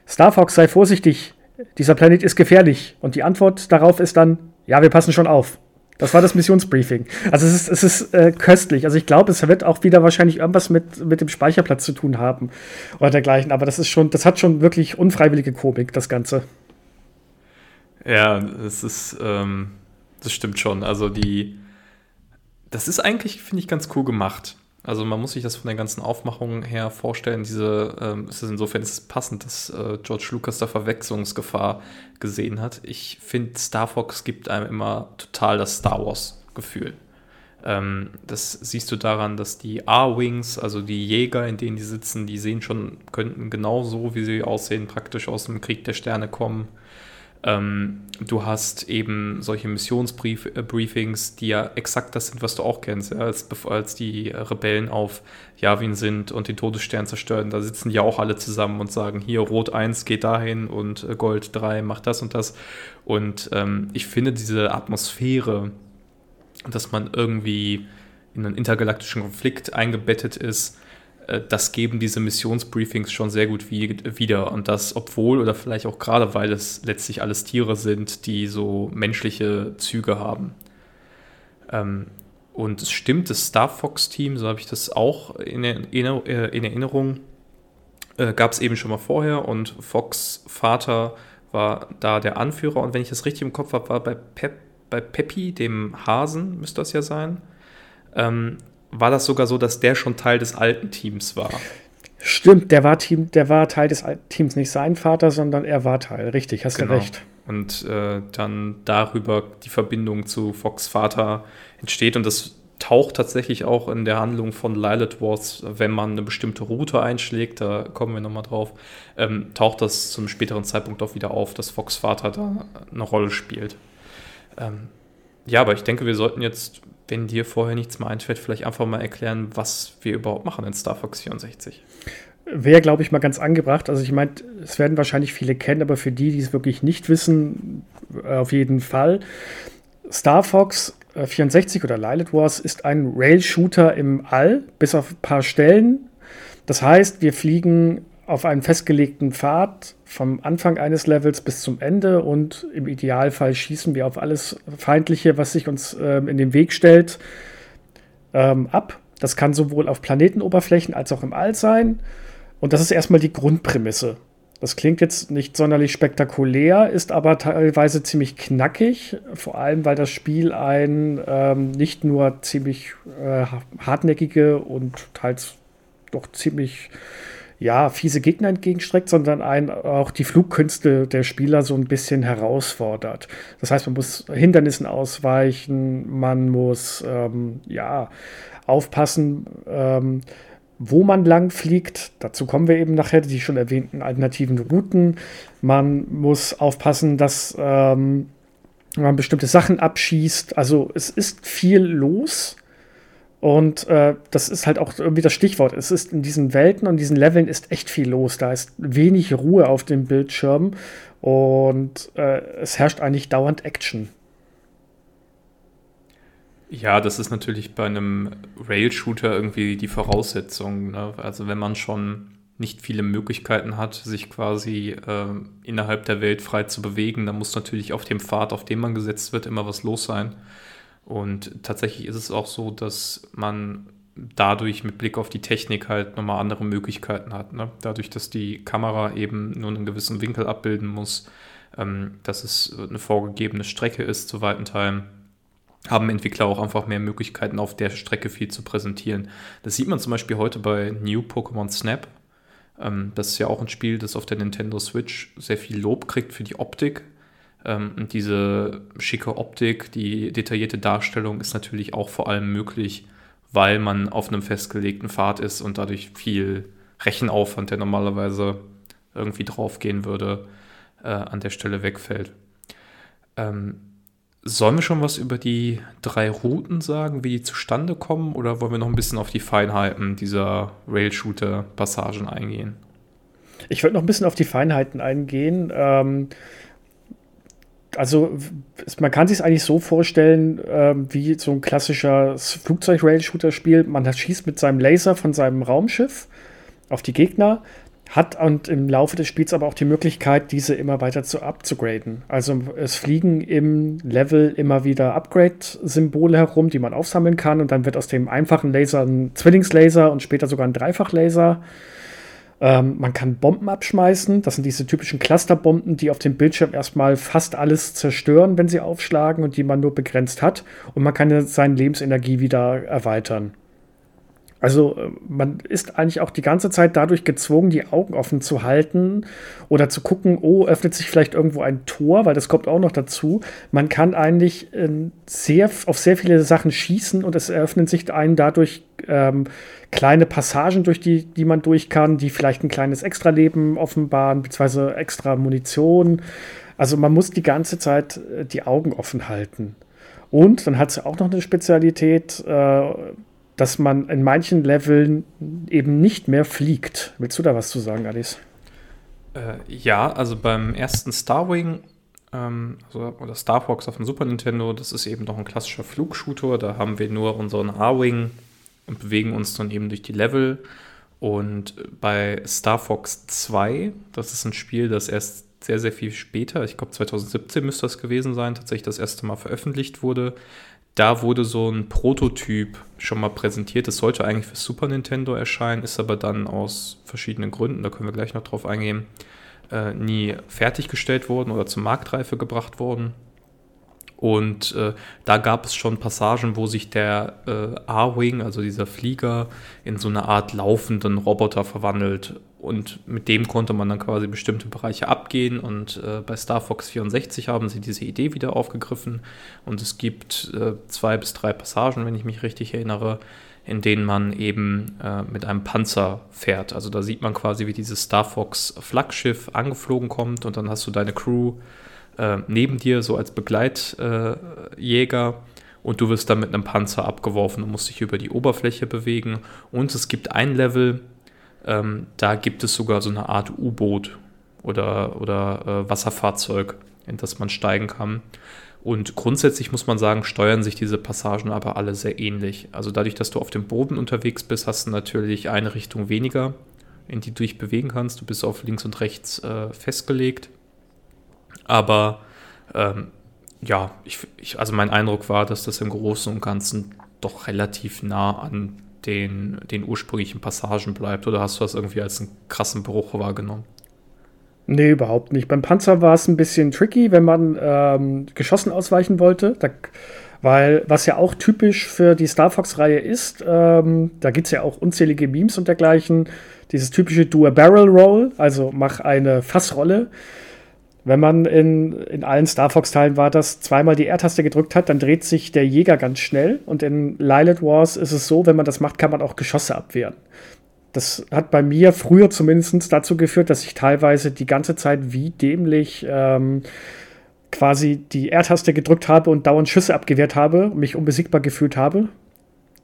S2: Star Fox, sei vorsichtig, dieser Planet ist gefährlich. Und die Antwort darauf ist dann: Ja, wir passen schon auf. Das war das Missionsbriefing. Also es ist, es ist äh, köstlich. Also ich glaube, es wird auch wieder wahrscheinlich irgendwas mit, mit dem Speicherplatz zu tun haben oder dergleichen. Aber das ist schon, das hat schon wirklich unfreiwillige Komik, das Ganze.
S1: Ja, das ist, ähm, das stimmt schon. Also die, das ist eigentlich, finde ich, ganz cool gemacht. Also man muss sich das von der ganzen Aufmachung her vorstellen. Diese, ähm, es ist insofern ist es passend, dass äh, George Lucas da Verwechslungsgefahr gesehen hat. Ich finde, Star Fox gibt einem immer total das Star Wars-Gefühl. Ähm, das siehst du daran, dass die A-Wings, also die Jäger, in denen die sitzen, die sehen schon, könnten genau so, wie sie aussehen, praktisch aus dem Krieg der Sterne kommen. Ähm, du hast eben solche Missionsbriefings, die ja exakt das sind, was du auch kennst. Ja? Als, als die Rebellen auf Yavin sind und den Todesstern zerstören, da sitzen die auch alle zusammen und sagen, hier Rot 1 geht dahin und äh, Gold 3 macht das und das. Und ähm, ich finde diese Atmosphäre, dass man irgendwie in einen intergalaktischen Konflikt eingebettet ist, äh, das geben diese Missionsbriefings schon sehr gut wieder. Und das, obwohl oder vielleicht auch gerade, weil es letztlich alles Tiere sind, die so menschliche Züge haben. Ähm, und es stimmt, das Star Fox-Team, so habe ich das auch in, Erinner äh, in Erinnerung, äh, gab es eben schon mal vorher. Und Fox Vater war da der Anführer. Und wenn ich das richtig im Kopf habe, war bei, Pep, bei Peppi, dem Hasen, müsste das ja sein. Ähm, war das sogar so, dass der schon Teil des alten Teams war.
S2: Stimmt, der war, Team, der war Teil des alten Teams, nicht sein Vater, sondern er war Teil. Richtig, hast genau. du recht.
S1: Und äh, dann darüber die Verbindung zu Fox Vater entsteht und das taucht tatsächlich auch in der Handlung von Lilith Wars, wenn man eine bestimmte Route einschlägt, da kommen wir nochmal drauf, ähm, taucht das zum späteren Zeitpunkt auch wieder auf, dass Fox Vater da eine Rolle spielt. Ähm, ja, aber ich denke, wir sollten jetzt wenn dir vorher nichts mehr einfällt, vielleicht einfach mal erklären, was wir überhaupt machen in Star Fox 64.
S2: Wäre, glaube ich, mal ganz angebracht. Also ich meine, es werden wahrscheinlich viele kennen, aber für die, die es wirklich nicht wissen, äh, auf jeden Fall. Star Fox 64 äh, oder Lilith Wars ist ein Rail-Shooter im All, bis auf ein paar Stellen. Das heißt, wir fliegen auf einen festgelegten Pfad vom Anfang eines Levels bis zum Ende und im Idealfall schießen wir auf alles Feindliche, was sich uns ähm, in den Weg stellt, ähm, ab. Das kann sowohl auf Planetenoberflächen als auch im All sein. Und das ist erstmal die Grundprämisse. Das klingt jetzt nicht sonderlich spektakulär, ist aber teilweise ziemlich knackig, vor allem weil das Spiel ein ähm, nicht nur ziemlich äh, hartnäckige und teils doch ziemlich ja, fiese Gegner entgegenstreckt, sondern einen auch die Flugkünste der Spieler so ein bisschen herausfordert. Das heißt, man muss Hindernissen ausweichen, man muss ähm, ja aufpassen, ähm, wo man lang fliegt. Dazu kommen wir eben nachher, die schon erwähnten alternativen Routen. Man muss aufpassen, dass ähm, man bestimmte Sachen abschießt. Also es ist viel los und äh, das ist halt auch irgendwie das Stichwort. Es ist in diesen Welten und diesen Leveln ist echt viel los. Da ist wenig Ruhe auf dem Bildschirm und äh, es herrscht eigentlich dauernd Action.
S1: Ja, das ist natürlich bei einem Rail-Shooter irgendwie die Voraussetzung. Ne? Also wenn man schon nicht viele Möglichkeiten hat, sich quasi äh, innerhalb der Welt frei zu bewegen, dann muss natürlich auf dem Pfad, auf dem man gesetzt wird, immer was los sein. Und tatsächlich ist es auch so, dass man dadurch mit Blick auf die Technik halt nochmal andere Möglichkeiten hat. Ne? Dadurch, dass die Kamera eben nur einen gewissen Winkel abbilden muss, ähm, dass es eine vorgegebene Strecke ist zu weiten Teilen, haben Entwickler auch einfach mehr Möglichkeiten, auf der Strecke viel zu präsentieren. Das sieht man zum Beispiel heute bei New Pokémon Snap. Ähm, das ist ja auch ein Spiel, das auf der Nintendo Switch sehr viel Lob kriegt für die Optik. Ähm, und diese schicke Optik, die detaillierte Darstellung ist natürlich auch vor allem möglich, weil man auf einem festgelegten Pfad ist und dadurch viel Rechenaufwand, der normalerweise irgendwie draufgehen würde, äh, an der Stelle wegfällt. Ähm, sollen wir schon was über die drei Routen sagen, wie die zustande kommen, oder wollen wir noch ein bisschen auf die Feinheiten dieser Rail-Shooter-Passagen eingehen?
S2: Ich würde noch ein bisschen auf die Feinheiten eingehen. Ähm, also man kann sich es eigentlich so vorstellen, äh, wie so ein klassischer Flugzeug-Rail-Shooter-Spiel. Man schießt mit seinem Laser von seinem Raumschiff auf die Gegner, hat und im Laufe des Spiels aber auch die Möglichkeit, diese immer weiter zu upzugraden. Also es fliegen im Level immer wieder Upgrade-Symbole herum, die man aufsammeln kann und dann wird aus dem einfachen Laser ein Zwillingslaser und später sogar ein Dreifachlaser. laser ähm, man kann Bomben abschmeißen. Das sind diese typischen Clusterbomben, die auf dem Bildschirm erstmal fast alles zerstören, wenn sie aufschlagen und die man nur begrenzt hat. Und man kann seine Lebensenergie wieder erweitern. Also äh, man ist eigentlich auch die ganze Zeit dadurch gezwungen, die Augen offen zu halten oder zu gucken, oh, öffnet sich vielleicht irgendwo ein Tor, weil das kommt auch noch dazu. Man kann eigentlich äh, sehr, auf sehr viele Sachen schießen und es eröffnen sich einen dadurch ähm, kleine Passagen, durch die, die man durch kann, die vielleicht ein kleines Extraleben offenbaren, beziehungsweise extra Munition. Also man muss die ganze Zeit äh, die Augen offen halten. Und dann hat sie auch noch eine Spezialität, äh, dass man in manchen Leveln eben nicht mehr fliegt. Willst du da was zu sagen, Alice?
S1: Äh, ja, also beim ersten Starwing ähm, also, oder Star Fox auf dem Super Nintendo, das ist eben noch ein klassischer Flugshooter. Da haben wir nur unseren A-Wing und bewegen uns dann eben durch die Level. Und bei Star Fox 2, das ist ein Spiel, das erst sehr, sehr viel später, ich glaube 2017 müsste das gewesen sein, tatsächlich das erste Mal veröffentlicht wurde. Da wurde so ein Prototyp schon mal präsentiert. Das sollte eigentlich für Super Nintendo erscheinen, ist aber dann aus verschiedenen Gründen, da können wir gleich noch drauf eingehen, äh, nie fertiggestellt worden oder zur Marktreife gebracht worden. Und äh, da gab es schon Passagen, wo sich der äh, A-Wing, also dieser Flieger, in so eine Art laufenden Roboter verwandelt. Und mit dem konnte man dann quasi bestimmte Bereiche abgehen. Und äh, bei Star Fox 64 haben sie diese Idee wieder aufgegriffen. Und es gibt äh, zwei bis drei Passagen, wenn ich mich richtig erinnere, in denen man eben äh, mit einem Panzer fährt. Also da sieht man quasi, wie dieses Star Fox Flaggschiff angeflogen kommt und dann hast du deine Crew äh, neben dir, so als Begleitjäger. Äh, und du wirst dann mit einem Panzer abgeworfen und musst dich über die Oberfläche bewegen. Und es gibt ein Level, ähm, da gibt es sogar so eine Art U-Boot oder, oder äh, Wasserfahrzeug, in das man steigen kann. Und grundsätzlich muss man sagen, steuern sich diese Passagen aber alle sehr ähnlich. Also dadurch, dass du auf dem Boden unterwegs bist, hast du natürlich eine Richtung weniger, in die du dich bewegen kannst. Du bist auf links und rechts äh, festgelegt. Aber ähm, ja, ich, ich, also mein Eindruck war, dass das im Großen und Ganzen doch relativ nah an den, den ursprünglichen Passagen bleibt. Oder hast du das irgendwie als einen krassen Bruch wahrgenommen?
S2: Nee, überhaupt nicht. Beim Panzer war es ein bisschen tricky, wenn man ähm, geschossen ausweichen wollte. Da, weil, was ja auch typisch für die Star Fox-Reihe ist, ähm, da gibt es ja auch unzählige Memes und dergleichen. Dieses typische Do a Barrel Roll, also mach eine Fassrolle. Wenn man in, in allen Star Fox-Teilen war, das zweimal die R-Taste gedrückt hat, dann dreht sich der Jäger ganz schnell. Und in Lilith Wars ist es so, wenn man das macht, kann man auch Geschosse abwehren. Das hat bei mir früher zumindest dazu geführt, dass ich teilweise die ganze Zeit wie dämlich ähm, quasi die R-Taste gedrückt habe und dauernd Schüsse abgewehrt habe, mich unbesiegbar gefühlt habe.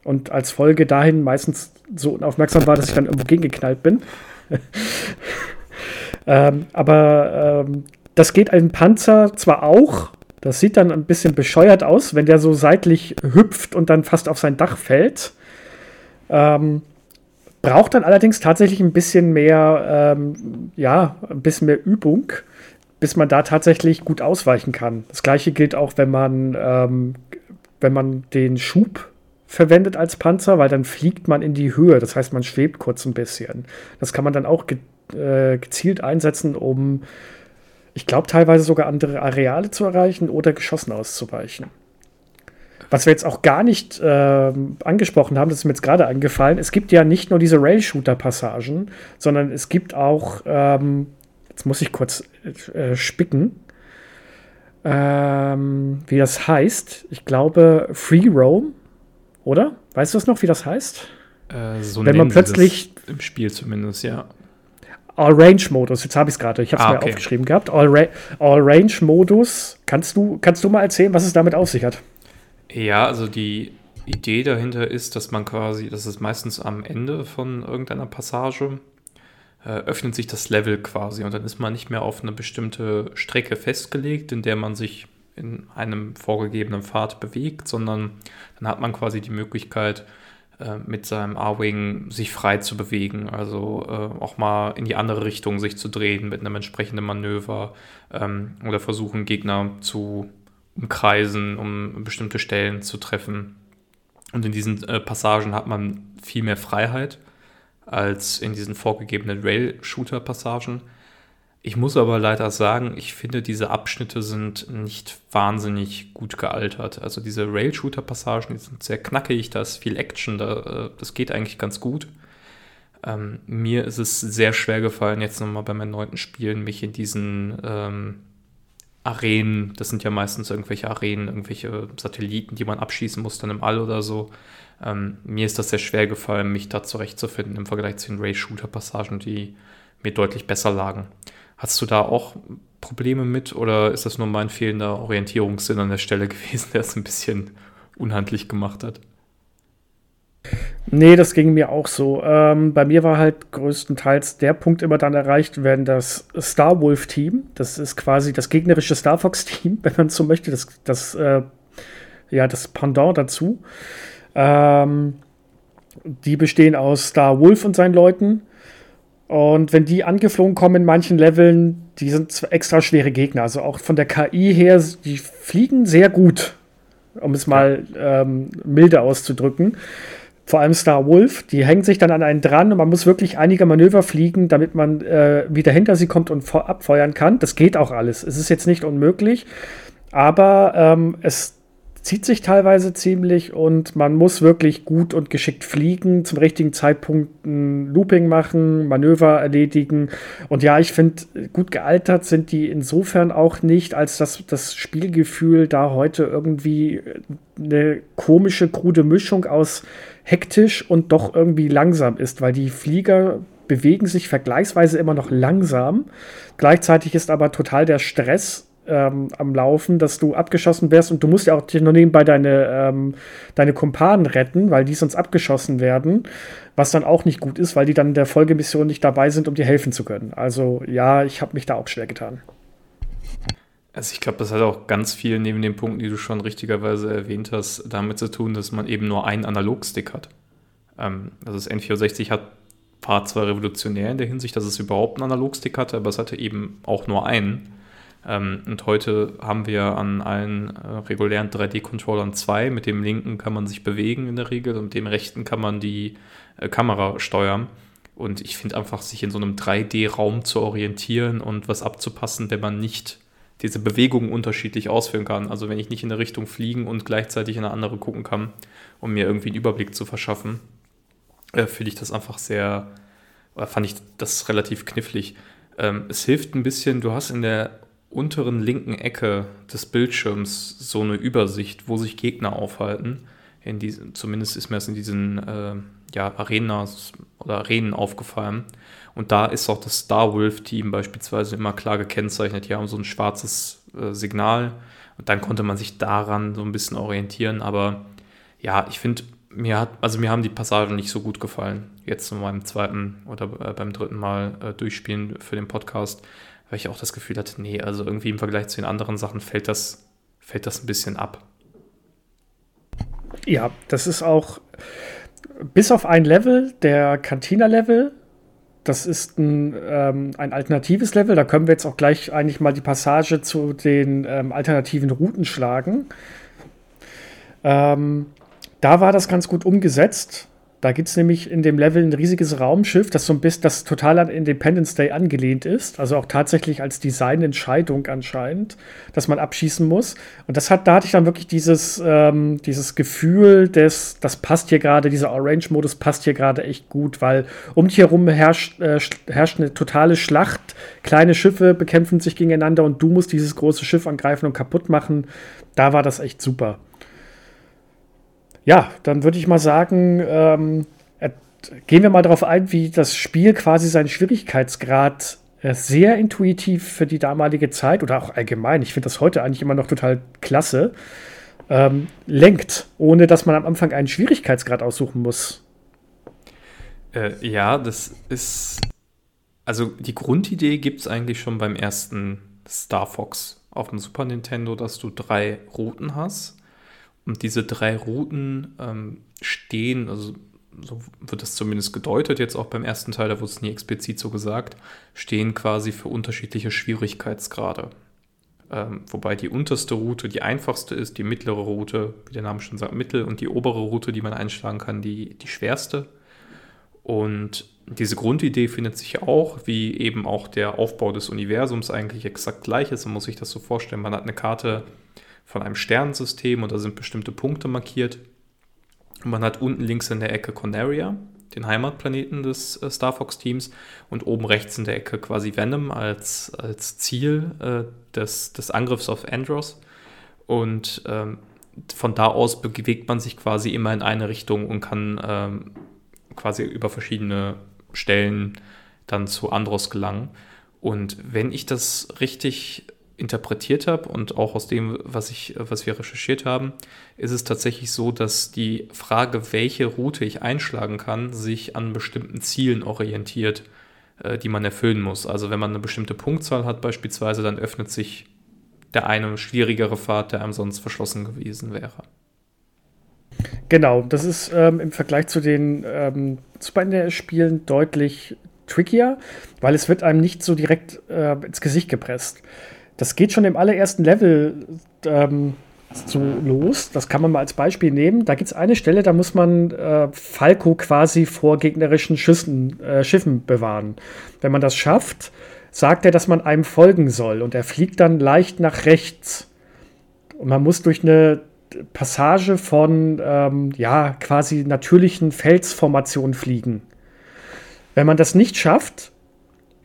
S2: Und als Folge dahin meistens so unaufmerksam war, dass ich dann irgendwo gegengeknallt bin. ähm, aber ähm, das geht ein Panzer zwar auch, das sieht dann ein bisschen bescheuert aus, wenn der so seitlich hüpft und dann fast auf sein Dach fällt. Ähm, braucht dann allerdings tatsächlich ein bisschen mehr, ähm, ja, ein bisschen mehr Übung, bis man da tatsächlich gut ausweichen kann. Das gleiche gilt auch, wenn man, ähm, wenn man den Schub verwendet als Panzer, weil dann fliegt man in die Höhe. Das heißt, man schwebt kurz ein bisschen. Das kann man dann auch ge äh, gezielt einsetzen, um ich glaube, teilweise sogar andere Areale zu erreichen oder Geschossen auszuweichen. Was wir jetzt auch gar nicht äh, angesprochen haben, das ist mir jetzt gerade eingefallen, es gibt ja nicht nur diese Rail-Shooter-Passagen, sondern es gibt auch, ähm, jetzt muss ich kurz äh, spicken, ähm, wie das heißt. Ich glaube, Free Roam, oder? Weißt du das noch, wie das heißt?
S1: Äh, so Wenn man plötzlich im Spiel zumindest, ja.
S2: All-Range-Modus, jetzt habe ich es gerade, ich habe es ah, mir okay. aufgeschrieben gehabt. All-Range-Modus, kannst du, kannst du mal erzählen, was es damit auf sich hat?
S1: Ja, also die Idee dahinter ist, dass man quasi, das ist meistens am Ende von irgendeiner Passage, äh, öffnet sich das Level quasi und dann ist man nicht mehr auf eine bestimmte Strecke festgelegt, in der man sich in einem vorgegebenen Pfad bewegt, sondern dann hat man quasi die Möglichkeit, äh, mit seinem A-Wing sich frei zu bewegen, also äh, auch mal in die andere Richtung sich zu drehen mit einem entsprechenden Manöver ähm, oder versuchen, Gegner zu umkreisen, um bestimmte Stellen zu treffen. Und in diesen äh, Passagen hat man viel mehr Freiheit als in diesen vorgegebenen Rail-Shooter-Passagen. Ich muss aber leider sagen, ich finde, diese Abschnitte sind nicht wahnsinnig gut gealtert. Also diese Rail-Shooter-Passagen, die sind sehr knackig, da ist viel Action, da, äh, das geht eigentlich ganz gut. Ähm, mir ist es sehr schwer gefallen, jetzt nochmal bei meinen neunten Spielen, mich in diesen ähm, Arenen, das sind ja meistens irgendwelche Arenen, irgendwelche Satelliten, die man abschießen muss, dann im All oder so. Ähm, mir ist das sehr schwer gefallen, mich da zurechtzufinden im Vergleich zu den Rail-Shooter-Passagen, die mir deutlich besser lagen. Hast du da auch Probleme mit oder ist das nur mein fehlender Orientierungssinn an der Stelle gewesen, der es ein bisschen unhandlich gemacht hat?
S2: Nee, das ging mir auch so. Ähm, bei mir war halt größtenteils der Punkt immer dann erreicht, wenn das Star Wolf-Team, das ist quasi das gegnerische Star Fox-Team, wenn man so möchte, das, das, äh, ja, das Pendant dazu. Ähm, die bestehen aus Star Wolf und seinen Leuten. Und wenn die angeflogen kommen in manchen Leveln, die sind extra schwere Gegner. Also auch von der KI her, die fliegen sehr gut, um es mal ähm, milde auszudrücken vor allem Star Wolf, die hängen sich dann an einen dran und man muss wirklich einige Manöver fliegen, damit man äh, wieder hinter sie kommt und abfeuern kann. Das geht auch alles. Es ist jetzt nicht unmöglich, aber ähm, es zieht sich teilweise ziemlich und man muss wirklich gut und geschickt fliegen, zum richtigen Zeitpunkt ein Looping machen, Manöver erledigen. Und ja, ich finde, gut gealtert sind die insofern auch nicht, als dass das Spielgefühl da heute irgendwie eine komische, krude Mischung aus hektisch und doch irgendwie langsam ist, weil die Flieger bewegen sich vergleichsweise immer noch langsam. Gleichzeitig ist aber total der Stress ähm, am Laufen, dass du abgeschossen wärst und du musst ja auch noch nebenbei deine, ähm, deine Kumpanen retten, weil die sonst abgeschossen werden, was dann auch nicht gut ist, weil die dann in der Folgemission nicht dabei sind, um dir helfen zu können. Also ja, ich habe mich da auch schwer getan.
S1: Also ich glaube, das hat auch ganz viel neben den Punkten, die du schon richtigerweise erwähnt hast, damit zu tun, dass man eben nur einen Analogstick hat. Ähm, also das N64 hat, war zwar revolutionär in der Hinsicht, dass es überhaupt einen Analogstick hatte, aber es hatte eben auch nur einen. Ähm, und heute haben wir an allen äh, regulären 3D-Controllern zwei. Mit dem linken kann man sich bewegen in der Regel und mit dem rechten kann man die äh, Kamera steuern. Und ich finde einfach, sich in so einem 3D-Raum zu orientieren und was abzupassen, wenn man nicht diese Bewegungen unterschiedlich ausführen kann. Also wenn ich nicht in eine Richtung fliegen und gleichzeitig in eine andere gucken kann, um mir irgendwie einen Überblick zu verschaffen, äh, finde ich das einfach sehr, oder fand ich das relativ knifflig. Ähm, es hilft ein bisschen, du hast in der unteren linken Ecke des Bildschirms so eine Übersicht, wo sich Gegner aufhalten. In diesen, zumindest ist mir das in diesen äh, ja, Arenas oder Arenen aufgefallen. Und da ist auch das Star Wolf-Team beispielsweise immer klar gekennzeichnet. Die haben so ein schwarzes äh, Signal und dann konnte man sich daran so ein bisschen orientieren. Aber ja, ich finde, mir hat, also mir haben die Passagen nicht so gut gefallen. Jetzt in meinem zweiten oder äh, beim dritten Mal äh, durchspielen für den Podcast weil ich auch das Gefühl hatte, nee, also irgendwie im Vergleich zu den anderen Sachen fällt das, fällt das ein bisschen ab.
S2: Ja, das ist auch bis auf ein Level, der Cantina-Level, das ist ein, ähm, ein alternatives Level. Da können wir jetzt auch gleich eigentlich mal die Passage zu den ähm, alternativen Routen schlagen. Ähm, da war das ganz gut umgesetzt. Da gibt es nämlich in dem Level ein riesiges Raumschiff, das so ein bisschen das total an Independence Day angelehnt ist. Also auch tatsächlich als Designentscheidung anscheinend, dass man abschießen muss. Und das hat, da hatte ich dann wirklich dieses, ähm, dieses Gefühl, des, das passt hier gerade, dieser Orange-Modus passt hier gerade echt gut, weil um dich herum herrscht, äh, herrscht eine totale Schlacht. Kleine Schiffe bekämpfen sich gegeneinander und du musst dieses große Schiff angreifen und kaputt machen. Da war das echt super. Ja, dann würde ich mal sagen, ähm, gehen wir mal darauf ein, wie das Spiel quasi seinen Schwierigkeitsgrad äh, sehr intuitiv für die damalige Zeit oder auch allgemein, ich finde das heute eigentlich immer noch total klasse, ähm, lenkt, ohne dass man am Anfang einen Schwierigkeitsgrad aussuchen muss.
S1: Äh, ja, das ist. Also die Grundidee gibt es eigentlich schon beim ersten Star Fox auf dem Super Nintendo, dass du drei Routen hast und diese drei Routen ähm, stehen, also so wird das zumindest gedeutet, jetzt auch beim ersten Teil, da wurde es nie explizit so gesagt, stehen quasi für unterschiedliche Schwierigkeitsgrade. Ähm, wobei die unterste Route die einfachste ist, die mittlere Route, wie der Name schon sagt, mittel und die obere Route, die man einschlagen kann, die, die schwerste. Und diese Grundidee findet sich auch, wie eben auch der Aufbau des Universums eigentlich exakt gleich ist. Man muss sich das so vorstellen, man hat eine Karte, von einem Sternensystem und da sind bestimmte Punkte markiert. Und man hat unten links in der Ecke Conaria, den Heimatplaneten des äh, Star Fox-Teams, und oben rechts in der Ecke quasi Venom als, als Ziel äh, des, des Angriffs auf Andros. Und ähm, von da aus bewegt man sich quasi immer in eine Richtung und kann ähm, quasi über verschiedene Stellen dann zu Andros gelangen. Und wenn ich das richtig interpretiert habe und auch aus dem, was, ich, was wir recherchiert haben, ist es tatsächlich so, dass die Frage, welche Route ich einschlagen kann, sich an bestimmten Zielen orientiert, äh, die man erfüllen muss. Also wenn man eine bestimmte Punktzahl hat beispielsweise, dann öffnet sich der eine schwierigere Pfad, der einem sonst verschlossen gewesen wäre.
S2: Genau, das ist ähm, im Vergleich zu den ähm, Super NES-Spielen deutlich trickier, weil es wird einem nicht so direkt äh, ins Gesicht gepresst. Das geht schon im allerersten Level ähm, so los. Das kann man mal als Beispiel nehmen. Da gibt es eine Stelle, da muss man äh, Falco quasi vor gegnerischen Schüssen, äh, Schiffen bewahren. Wenn man das schafft, sagt er, dass man einem folgen soll und er fliegt dann leicht nach rechts. Und man muss durch eine Passage von ähm, ja quasi natürlichen Felsformationen fliegen. Wenn man das nicht schafft,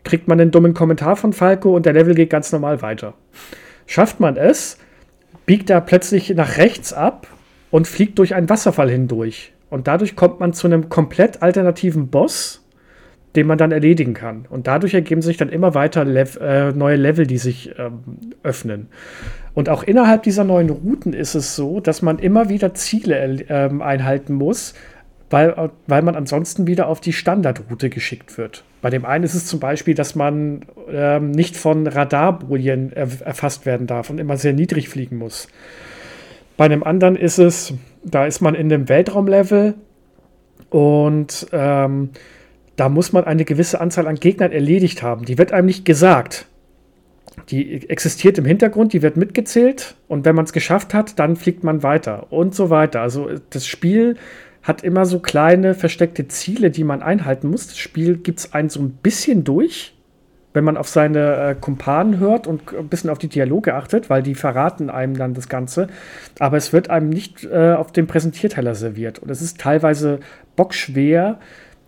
S2: kriegt man einen dummen Kommentar von Falco und der Level geht ganz normal weiter. Schafft man es, biegt er plötzlich nach rechts ab und fliegt durch einen Wasserfall hindurch. Und dadurch kommt man zu einem komplett alternativen Boss, den man dann erledigen kann. Und dadurch ergeben sich dann immer weiter Lev äh, neue Level, die sich ähm, öffnen. Und auch innerhalb dieser neuen Routen ist es so, dass man immer wieder Ziele äh, einhalten muss, weil, weil man ansonsten wieder auf die Standardroute geschickt wird. Bei dem einen ist es zum Beispiel, dass man ähm, nicht von Radarbojen er erfasst werden darf und immer sehr niedrig fliegen muss. Bei dem anderen ist es, da ist man in dem Weltraumlevel und ähm, da muss man eine gewisse Anzahl an Gegnern erledigt haben. Die wird einem nicht gesagt. Die existiert im Hintergrund, die wird mitgezählt und wenn man es geschafft hat, dann fliegt man weiter und so weiter. Also das Spiel hat immer so kleine versteckte Ziele, die man einhalten muss. Das Spiel gibt es einen so ein bisschen durch, wenn man auf seine äh, Kumpanen hört und ein bisschen auf die Dialoge achtet, weil die verraten einem dann das Ganze. Aber es wird einem nicht äh, auf dem Präsentierteller serviert. Und es ist teilweise bockschwer,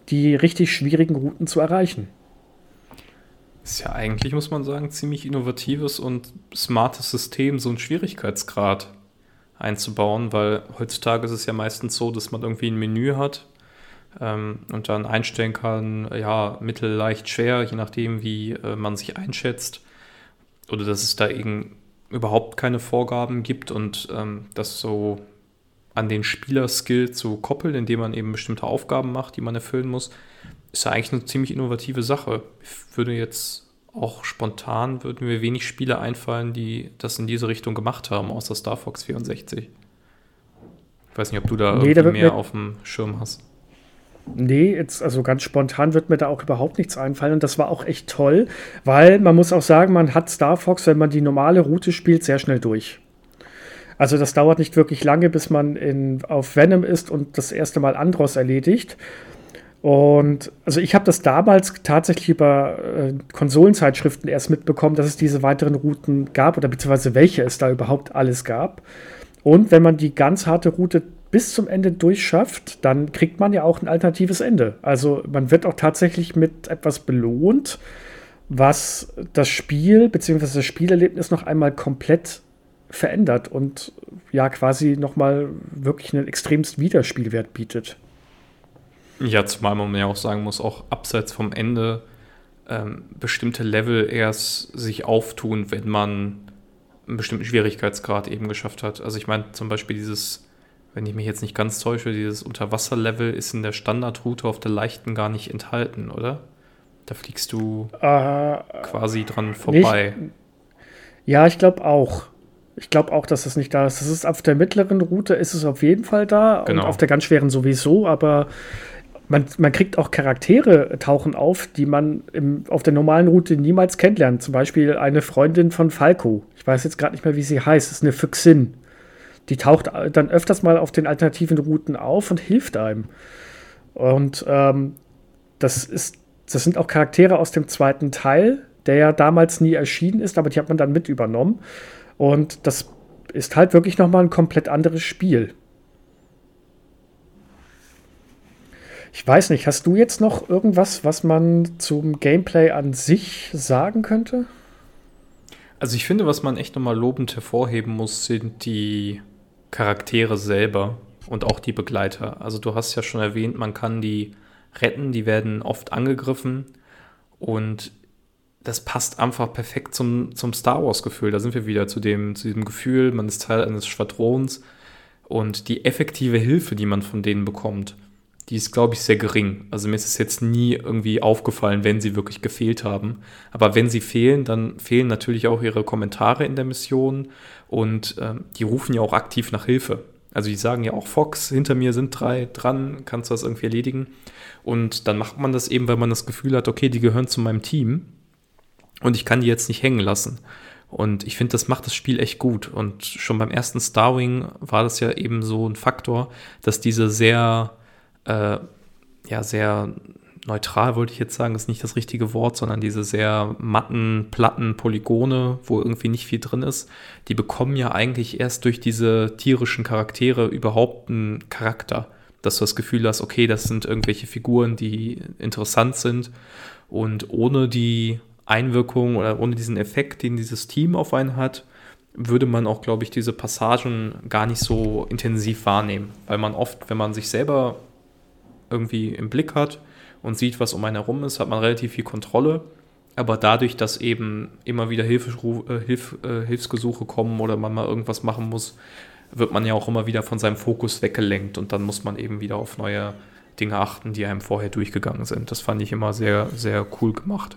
S2: die richtig schwierigen Routen zu erreichen.
S1: Ist ja eigentlich, muss man sagen, ziemlich innovatives und smartes System, so ein Schwierigkeitsgrad einzubauen, weil heutzutage ist es ja meistens so, dass man irgendwie ein Menü hat ähm, und dann einstellen kann, ja, mittel, leicht, schwer, je nachdem, wie äh, man sich einschätzt. Oder dass es da eben überhaupt keine Vorgaben gibt und ähm, das so an den Spielerskill zu koppeln, indem man eben bestimmte Aufgaben macht, die man erfüllen muss, ist ja eigentlich eine ziemlich innovative Sache. Ich würde jetzt auch spontan würden mir wenig Spiele einfallen, die das in diese Richtung gemacht haben, außer Star Fox 64. Ich weiß nicht, ob du da nee, irgendwie mehr auf dem Schirm hast.
S2: Nee, jetzt, also ganz spontan wird mir da auch überhaupt nichts einfallen. Und das war auch echt toll, weil man muss auch sagen, man hat Star Fox, wenn man die normale Route spielt, sehr schnell durch. Also das dauert nicht wirklich lange, bis man in, auf Venom ist und das erste Mal Andros erledigt. Und also ich habe das damals tatsächlich über äh, Konsolenzeitschriften erst mitbekommen, dass es diese weiteren Routen gab oder beziehungsweise welche es da überhaupt alles gab. Und wenn man die ganz harte Route bis zum Ende durchschafft, dann kriegt man ja auch ein alternatives Ende. Also man wird auch tatsächlich mit etwas belohnt, was das Spiel beziehungsweise das Spielerlebnis noch einmal komplett verändert und ja quasi nochmal wirklich einen extremst Wiederspielwert bietet.
S1: Ja, zumal man ja auch sagen muss, auch abseits vom Ende ähm, bestimmte Level erst sich auftun, wenn man einen bestimmten Schwierigkeitsgrad eben geschafft hat. Also ich meine zum Beispiel dieses, wenn ich mich jetzt nicht ganz täusche, dieses Unterwasserlevel ist in der Standardroute auf der leichten gar nicht enthalten, oder? Da fliegst du äh, quasi dran vorbei.
S2: Nicht, ja, ich glaube auch. Ich glaube auch, dass das nicht da ist. Das ist auf der mittleren Route ist es auf jeden Fall da genau. und auf der ganz schweren sowieso, aber man, man kriegt auch Charaktere tauchen auf, die man im, auf der normalen Route niemals kennenlernt. Zum Beispiel eine Freundin von Falco. Ich weiß jetzt gerade nicht mehr, wie sie heißt. Das ist eine Füchsin. Die taucht dann öfters mal auf den alternativen Routen auf und hilft einem. Und ähm, das ist, das sind auch Charaktere aus dem zweiten Teil, der ja damals nie erschienen ist, aber die hat man dann mit übernommen. Und das ist halt wirklich nochmal ein komplett anderes Spiel. Ich weiß nicht, hast du jetzt noch irgendwas, was man zum Gameplay an sich sagen könnte?
S1: Also ich finde, was man echt nochmal lobend hervorheben muss, sind die Charaktere selber und auch die Begleiter. Also du hast ja schon erwähnt, man kann die retten, die werden oft angegriffen und das passt einfach perfekt zum, zum Star Wars-Gefühl. Da sind wir wieder zu dem, zu diesem Gefühl, man ist Teil eines Schwadrons und die effektive Hilfe, die man von denen bekommt, die ist, glaube ich, sehr gering. Also mir ist es jetzt nie irgendwie aufgefallen, wenn sie wirklich gefehlt haben. Aber wenn sie fehlen, dann fehlen natürlich auch ihre Kommentare in der Mission und ähm, die rufen ja auch aktiv nach Hilfe. Also die sagen ja auch, Fox, hinter mir sind drei dran, kannst du das irgendwie erledigen? Und dann macht man das eben, weil man das Gefühl hat, okay, die gehören zu meinem Team und ich kann die jetzt nicht hängen lassen. Und ich finde, das macht das Spiel echt gut. Und schon beim ersten Starwing war das ja eben so ein Faktor, dass diese sehr, äh, ja, sehr neutral, wollte ich jetzt sagen, ist nicht das richtige Wort, sondern diese sehr matten, platten Polygone, wo irgendwie nicht viel drin ist, die bekommen ja eigentlich erst durch diese tierischen Charaktere überhaupt einen Charakter. Dass du das Gefühl hast, okay, das sind irgendwelche Figuren, die interessant sind. Und ohne die Einwirkung oder ohne diesen Effekt, den dieses Team auf einen hat, würde man auch, glaube ich, diese Passagen gar nicht so intensiv wahrnehmen, weil man oft, wenn man sich selber irgendwie im Blick hat und sieht, was um einen herum ist, hat man relativ viel Kontrolle. Aber dadurch, dass eben immer wieder Hilf, äh, Hilf, äh, Hilfsgesuche kommen oder man mal irgendwas machen muss, wird man ja auch immer wieder von seinem Fokus weggelenkt und dann muss man eben wieder auf neue Dinge achten, die einem vorher durchgegangen sind. Das fand ich immer sehr, sehr cool gemacht.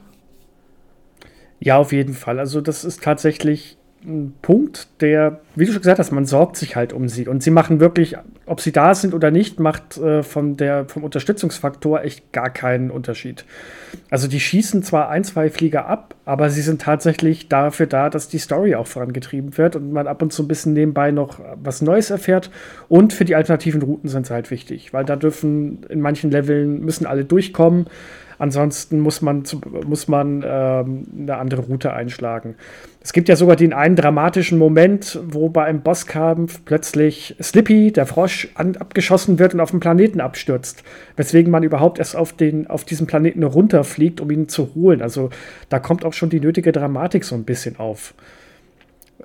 S2: Ja, auf jeden Fall. Also das ist tatsächlich Punkt, der, wie du schon gesagt hast, man sorgt sich halt um sie. Und sie machen wirklich, ob sie da sind oder nicht, macht äh, von der, vom Unterstützungsfaktor echt gar keinen Unterschied. Also die schießen zwar ein, zwei Flieger ab, aber sie sind tatsächlich dafür da, dass die Story auch vorangetrieben wird und man ab und zu ein bisschen nebenbei noch was Neues erfährt. Und für die alternativen Routen sind sie halt wichtig, weil da dürfen in manchen Leveln müssen alle durchkommen. Ansonsten muss man, muss man ähm, eine andere Route einschlagen. Es gibt ja sogar den einen dramatischen Moment, wo bei einem Bosskampf plötzlich Slippy, der Frosch, an, abgeschossen wird und auf den Planeten abstürzt. Weswegen man überhaupt erst auf, den, auf diesen Planeten runterfliegt, um ihn zu holen. Also da kommt auch schon die nötige Dramatik so ein bisschen auf.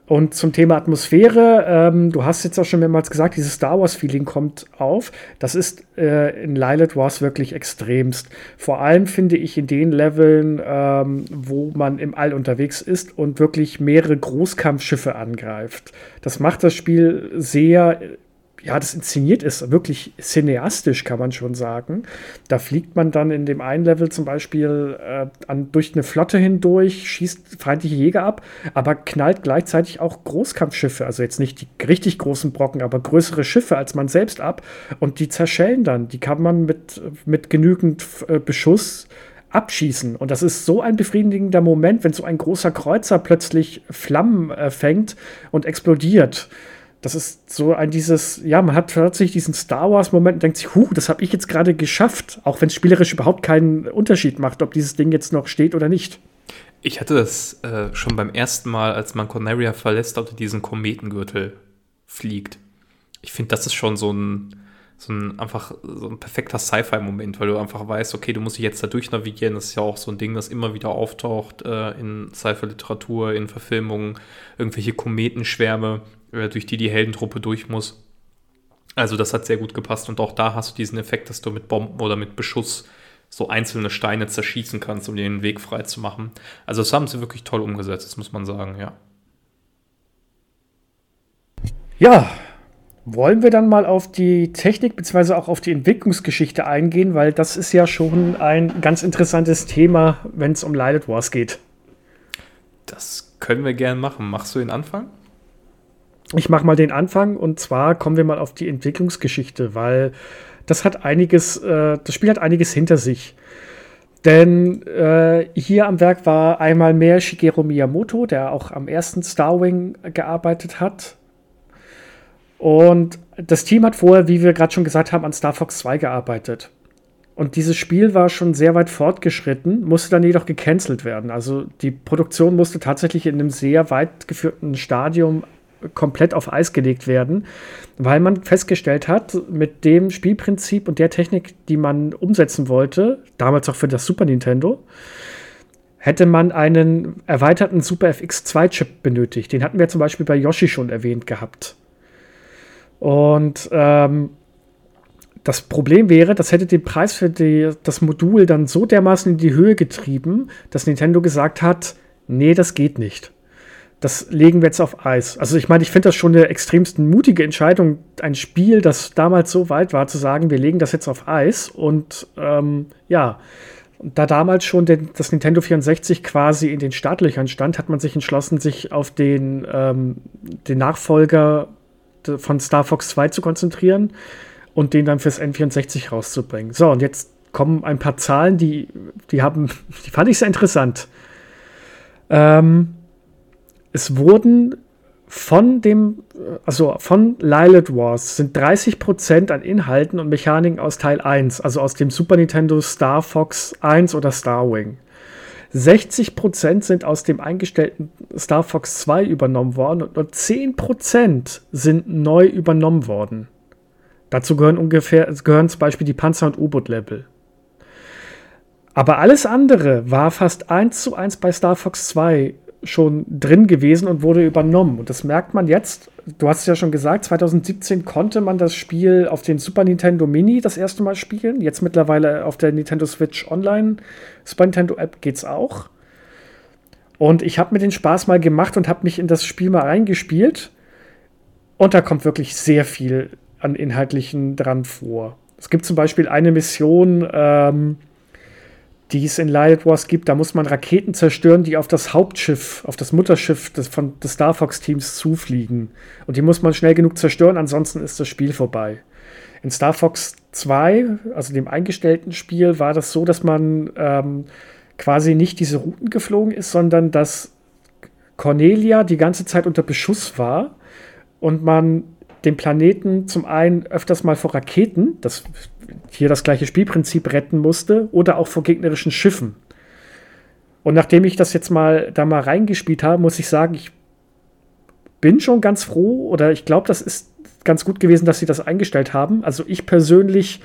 S2: Und zum Thema Atmosphäre, ähm, du hast jetzt auch schon mehrmals gesagt, dieses Star Wars-Feeling kommt auf. Das ist äh, in Lilith Wars wirklich extremst. Vor allem finde ich in den Leveln, ähm, wo man im All unterwegs ist und wirklich mehrere Großkampfschiffe angreift. Das macht das Spiel sehr ja, das inszeniert ist, wirklich cineastisch, kann man schon sagen. Da fliegt man dann in dem einen Level zum Beispiel äh, an, durch eine Flotte hindurch, schießt feindliche Jäger ab, aber knallt gleichzeitig auch Großkampfschiffe, also jetzt nicht die richtig großen Brocken, aber größere Schiffe als man selbst ab und die zerschellen dann. Die kann man mit, mit genügend äh, Beschuss abschießen. Und das ist so ein befriedigender Moment, wenn so ein großer Kreuzer plötzlich Flammen äh, fängt und explodiert das ist so ein dieses, ja, man hat plötzlich diesen Star Wars-Moment und denkt sich, huh, das habe ich jetzt gerade geschafft, auch wenn es spielerisch überhaupt keinen Unterschied macht, ob dieses Ding jetzt noch steht oder nicht.
S1: Ich hatte das äh, schon beim ersten Mal, als man Corneria verlässt, auf diesen Kometengürtel fliegt. Ich finde, das ist schon so ein, so ein einfach so ein perfekter Sci-Fi-Moment, weil du einfach weißt, okay, du musst dich jetzt da durchnavigieren. Das ist ja auch so ein Ding, das immer wieder auftaucht äh, in Sci-Fi-Literatur, in Verfilmungen, irgendwelche Kometenschwärme äh, durch die die Heldentruppe durch muss. Also das hat sehr gut gepasst und auch da hast du diesen Effekt, dass du mit Bomben oder mit Beschuss so einzelne Steine zerschießen kannst, um den Weg frei zu machen. Also das haben sie wirklich toll umgesetzt, das muss man sagen, ja.
S2: Ja, wollen wir dann mal auf die Technik bzw. auch auf die Entwicklungsgeschichte eingehen, weil das ist ja schon ein ganz interessantes Thema, wenn es um Lilith Wars geht.
S1: Das können wir gerne machen. Machst du den Anfang?
S2: Ich mache mal den Anfang und zwar kommen wir mal auf die Entwicklungsgeschichte, weil das hat einiges, äh, das Spiel hat einiges hinter sich. Denn äh, hier am Werk war einmal mehr Shigeru Miyamoto, der auch am ersten Starwing gearbeitet hat. Und das Team hat vorher, wie wir gerade schon gesagt haben, an Star Fox 2 gearbeitet. Und dieses Spiel war schon sehr weit fortgeschritten, musste dann jedoch gecancelt werden. Also die Produktion musste tatsächlich in einem sehr weit geführten Stadium komplett auf Eis gelegt werden, weil man festgestellt hat, mit dem Spielprinzip und der Technik, die man umsetzen wollte, damals auch für das Super Nintendo, hätte man einen erweiterten Super FX2-Chip benötigt. Den hatten wir zum Beispiel bei Yoshi schon erwähnt gehabt. Und ähm, Das Problem wäre, das hätte den Preis für die, das Modul dann so dermaßen in die Höhe getrieben, dass Nintendo gesagt hat, nee, das geht nicht. Das legen wir jetzt auf Eis. Also ich meine, ich finde das schon eine extremst mutige Entscheidung, ein Spiel, das damals so weit war, zu sagen, wir legen das jetzt auf Eis. Und ähm, ja, da damals schon den, das Nintendo 64 quasi in den Startlöchern stand, hat man sich entschlossen, sich auf den, ähm, den Nachfolger von Star Fox 2 zu konzentrieren und den dann fürs N64 rauszubringen. So, und jetzt kommen ein paar Zahlen, die, die haben, die fand ich sehr interessant. Ähm, es wurden von dem, also von Lilith Wars sind 30% an Inhalten und Mechaniken aus Teil 1, also aus dem Super Nintendo Star Fox 1 oder Starwing. 60 Prozent sind aus dem eingestellten Star Fox 2 übernommen worden und nur 10 Prozent sind neu übernommen worden. Dazu gehören ungefähr, gehören zum Beispiel die Panzer- und U-Boot-Level. Aber alles andere war fast eins zu eins bei Star Fox 2 schon drin gewesen und wurde übernommen. Und das merkt man jetzt. Du hast es ja schon gesagt, 2017 konnte man das Spiel auf den Super Nintendo Mini das erste Mal spielen. Jetzt mittlerweile auf der Nintendo Switch Online Super Nintendo App geht es auch. Und ich habe mir den Spaß mal gemacht und habe mich in das Spiel mal reingespielt. Und da kommt wirklich sehr viel an Inhaltlichen dran vor. Es gibt zum Beispiel eine Mission, ähm, die es in Light Wars gibt, da muss man Raketen zerstören, die auf das Hauptschiff, auf das Mutterschiff des, von, des Star Fox-Teams zufliegen. Und die muss man schnell genug zerstören, ansonsten ist das Spiel vorbei. In Star Fox 2, also dem eingestellten Spiel, war das so, dass man ähm, quasi nicht diese Routen geflogen ist, sondern dass Cornelia die ganze Zeit unter Beschuss war und man den Planeten zum einen öfters mal vor Raketen, das hier das gleiche Spielprinzip retten musste, oder auch vor gegnerischen Schiffen. Und nachdem ich das jetzt mal da mal reingespielt habe, muss ich sagen, ich bin schon ganz froh oder ich glaube, das ist ganz gut gewesen, dass sie das eingestellt haben. Also ich persönlich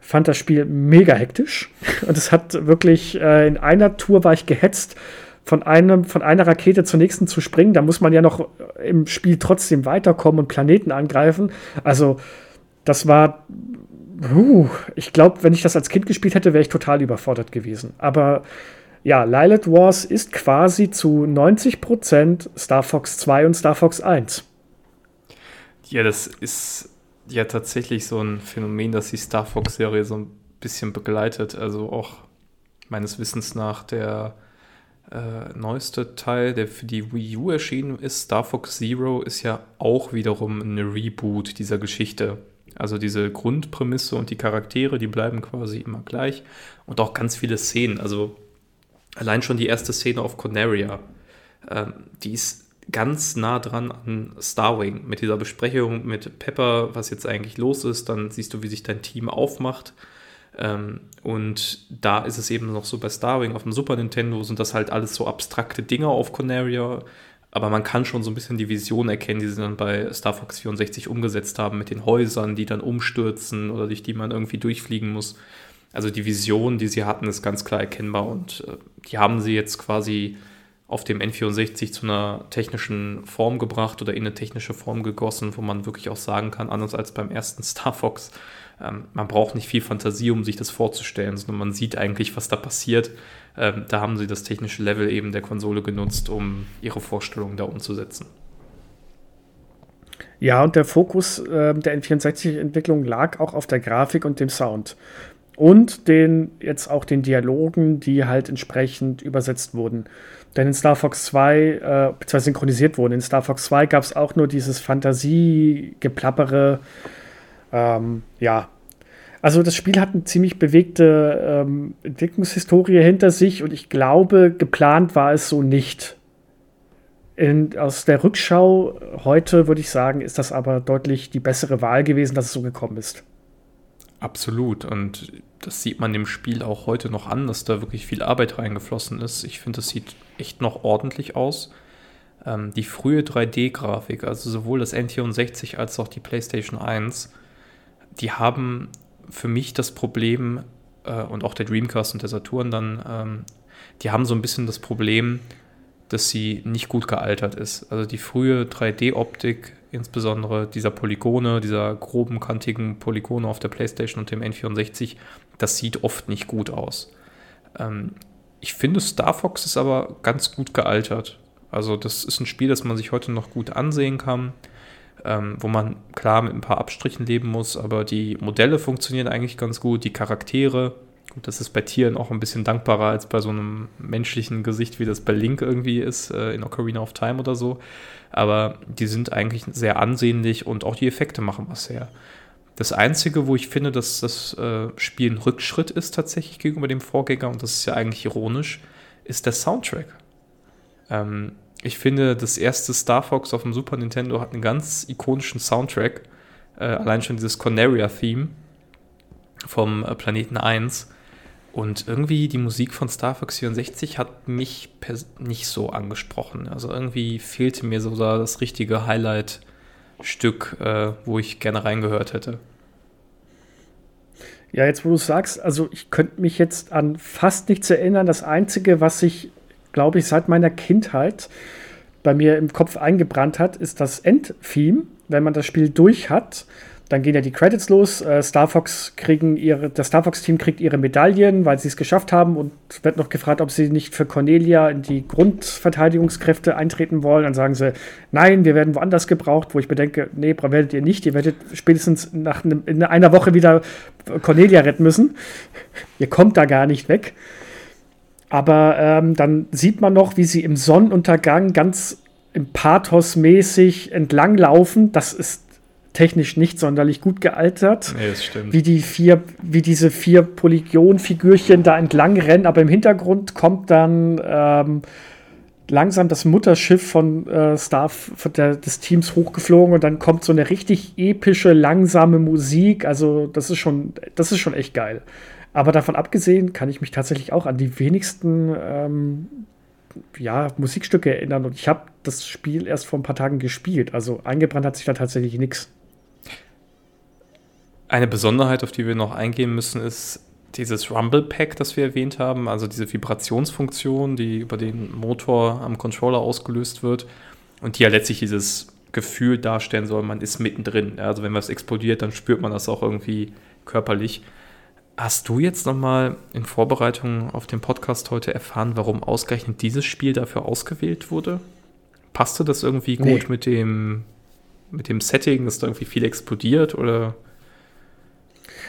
S2: fand das Spiel mega hektisch und es hat wirklich äh, in einer Tour war ich gehetzt von, einem, von einer Rakete zur nächsten zu springen. Da muss man ja noch im Spiel trotzdem weiterkommen und Planeten angreifen. Also, das war. Uh, ich glaube, wenn ich das als Kind gespielt hätte, wäre ich total überfordert gewesen. Aber ja, Lilith Wars ist quasi zu 90% Star Fox 2 und Star Fox 1.
S1: Ja, das ist ja tatsächlich so ein Phänomen, dass die Star Fox-Serie so ein bisschen begleitet. Also auch meines Wissens nach der äh, neueste Teil, der für die Wii U erschienen ist, Star Fox Zero, ist ja auch wiederum eine Reboot dieser Geschichte. Also diese Grundprämisse und die Charaktere, die bleiben quasi immer gleich. Und auch ganz viele Szenen. Also allein schon die erste Szene auf Conaria, ähm, die ist ganz nah dran an Starwing. Mit dieser Besprechung mit Pepper, was jetzt eigentlich los ist. Dann siehst du, wie sich dein Team aufmacht. Ähm, und da ist es eben noch so bei Starwing auf dem Super Nintendo sind das halt alles so abstrakte Dinge auf Conaria. Aber man kann schon so ein bisschen die Vision erkennen, die sie dann bei Star Fox 64 umgesetzt haben, mit den Häusern, die dann umstürzen oder durch die man irgendwie durchfliegen muss. Also die Vision, die sie hatten, ist ganz klar erkennbar und äh, die haben sie jetzt quasi auf dem N64 zu einer technischen Form gebracht oder in eine technische Form gegossen, wo man wirklich auch sagen kann, anders als beim ersten Star Fox, ähm, man braucht nicht viel Fantasie, um sich das vorzustellen, sondern man sieht eigentlich, was da passiert. Ähm, da haben sie das technische Level eben der Konsole genutzt, um ihre Vorstellungen da umzusetzen.
S2: Ja, und der Fokus äh, der N64-Entwicklung lag auch auf der Grafik und dem Sound. Und den, jetzt auch den Dialogen, die halt entsprechend übersetzt wurden. Denn in Star Fox 2, äh, beziehungsweise synchronisiert wurden, in Star Fox 2 gab es auch nur dieses Fantasiegeplappere, ähm, ja. Also das Spiel hat eine ziemlich bewegte ähm, Entwicklungshistorie hinter sich und ich glaube, geplant war es so nicht. In, aus der Rückschau heute würde ich sagen, ist das aber deutlich die bessere Wahl gewesen, dass es so gekommen ist.
S1: Absolut. Und das sieht man dem Spiel auch heute noch an, dass da wirklich viel Arbeit reingeflossen ist. Ich finde, das sieht echt noch ordentlich aus. Ähm, die frühe 3D-Grafik, also sowohl das N64 als auch die PlayStation 1, die haben für mich das Problem, äh, und auch der Dreamcast und der Saturn dann, ähm, die haben so ein bisschen das Problem, dass sie nicht gut gealtert ist. Also die frühe 3D-Optik, insbesondere dieser Polygone, dieser groben, kantigen Polygone auf der PlayStation und dem N64, das sieht oft nicht gut aus. Ähm, ich finde, Star Fox ist aber ganz gut gealtert. Also das ist ein Spiel, das man sich heute noch gut ansehen kann, ähm, wo man klar mit ein paar Abstrichen leben muss, aber die Modelle funktionieren eigentlich ganz gut, die Charaktere. Gut, das ist bei Tieren auch ein bisschen dankbarer als bei so einem menschlichen Gesicht, wie das bei Link irgendwie ist, äh, in Ocarina of Time oder so. Aber die sind eigentlich sehr ansehnlich und auch die Effekte machen was her. Das Einzige, wo ich finde, dass das äh, Spiel ein Rückschritt ist tatsächlich gegenüber dem Vorgänger, und das ist ja eigentlich ironisch, ist der Soundtrack. Ähm, ich finde, das erste Star Fox auf dem Super Nintendo hat einen ganz ikonischen Soundtrack. Äh, allein schon dieses Corneria-Theme vom äh, Planeten 1. Und irgendwie die Musik von Star Fox 64 hat mich nicht so angesprochen. Also irgendwie fehlte mir so das richtige Highlight-Stück, äh, wo ich gerne reingehört hätte.
S2: Ja, jetzt wo du sagst, also ich könnte mich jetzt an fast nichts erinnern. Das Einzige, was ich, glaube ich, seit meiner Kindheit bei mir im Kopf eingebrannt hat, ist das Endtheme. Wenn man das Spiel durch hat, dann gehen ja die Credits los. Äh, Star Fox kriegen ihre, das Star Fox-Team kriegt ihre Medaillen, weil sie es geschafft haben und wird noch gefragt, ob sie nicht für Cornelia in die Grundverteidigungskräfte eintreten wollen. Dann sagen sie, nein, wir werden woanders gebraucht, wo ich bedenke, nee, werdet ihr nicht. Ihr werdet spätestens nach einem, in einer Woche wieder Cornelia retten müssen. ihr kommt da gar nicht weg. Aber ähm, dann sieht man noch, wie sie im Sonnenuntergang ganz im Pathos mäßig entlanglaufen. Das ist technisch nicht sonderlich gut gealtert.
S1: Nee, das stimmt.
S2: Wie die vier, wie diese vier Polygon-Figürchen da entlang rennen, aber im Hintergrund kommt dann ähm, langsam das Mutterschiff von äh, Staff von der, des Teams hochgeflogen und dann kommt so eine richtig epische, langsame Musik. Also, das ist schon, das ist schon echt geil. Aber davon abgesehen kann ich mich tatsächlich auch an die wenigsten ähm, ja, Musikstücke erinnern. Und ich habe das Spiel erst vor ein paar Tagen gespielt. Also eingebrannt hat sich da tatsächlich nichts.
S1: Eine Besonderheit, auf die wir noch eingehen müssen, ist dieses Rumble Pack, das wir erwähnt haben, also diese Vibrationsfunktion, die über den Motor am Controller ausgelöst wird und die ja letztlich dieses Gefühl darstellen soll, man ist mittendrin. Also wenn was explodiert, dann spürt man das auch irgendwie körperlich. Hast du jetzt nochmal in Vorbereitung auf den Podcast heute erfahren, warum ausgerechnet dieses Spiel dafür ausgewählt wurde? Passte das irgendwie gut nee. mit, dem, mit dem Setting, dass da irgendwie viel explodiert oder?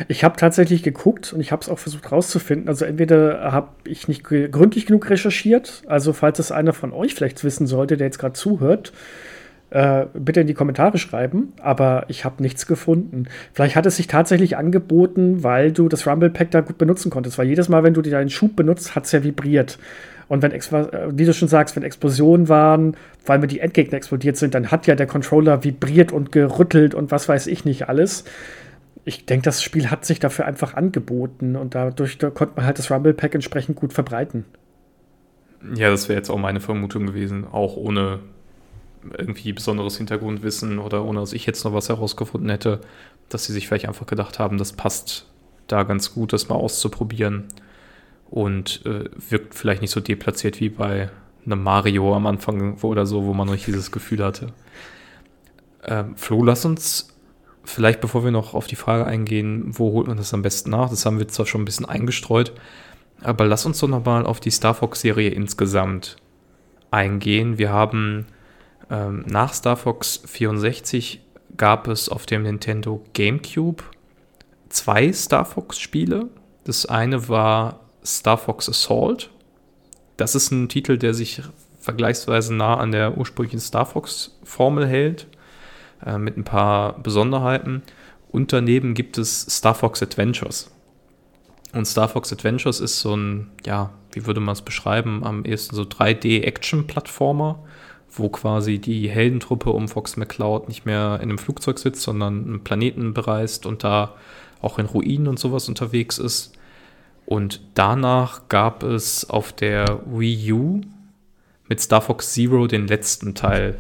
S2: Ich habe tatsächlich geguckt und ich habe es auch versucht rauszufinden. Also entweder habe ich nicht gründlich genug recherchiert, also falls es einer von euch vielleicht wissen sollte, der jetzt gerade zuhört, äh, bitte in die Kommentare schreiben, aber ich habe nichts gefunden. Vielleicht hat es sich tatsächlich angeboten, weil du das Rumble Pack da gut benutzen konntest, weil jedes Mal, wenn du deinen Schub benutzt, hat es ja vibriert. Und wenn, äh, wie du schon sagst, wenn Explosionen waren, weil mir die Endgegner explodiert sind, dann hat ja der Controller vibriert und gerüttelt und was weiß ich nicht alles ich denke, das Spiel hat sich dafür einfach angeboten und dadurch da konnte man halt das Rumble Pack entsprechend gut verbreiten.
S1: Ja, das wäre jetzt auch meine Vermutung gewesen, auch ohne irgendwie besonderes Hintergrundwissen oder ohne dass ich jetzt noch was herausgefunden hätte, dass sie sich vielleicht einfach gedacht haben, das passt da ganz gut, das mal auszuprobieren und äh, wirkt vielleicht nicht so deplatziert wie bei einem Mario am Anfang oder so, wo man noch dieses Gefühl hatte. Ähm, Flo, lass uns vielleicht, bevor wir noch auf die Frage eingehen, wo holt man das am besten nach? Das haben wir zwar schon ein bisschen eingestreut, aber lass uns doch nochmal auf die Star Fox-Serie insgesamt eingehen. Wir haben ähm, nach Star Fox 64 gab es auf dem Nintendo GameCube zwei Star Fox-Spiele. Das eine war Star Fox Assault. Das ist ein Titel, der sich vergleichsweise nah an der ursprünglichen Star Fox-Formel hält. Äh, mit ein paar Besonderheiten. Und daneben gibt es Star Fox Adventures. Und Star Fox Adventures ist so ein, ja, wie würde man es beschreiben, am ehesten so 3D-Action-Plattformer, wo quasi die Heldentruppe um Fox McCloud nicht mehr in einem Flugzeug sitzt, sondern einen Planeten bereist und da auch in Ruinen und sowas unterwegs ist. Und danach gab es auf der Wii U mit Star Fox Zero den letzten Teil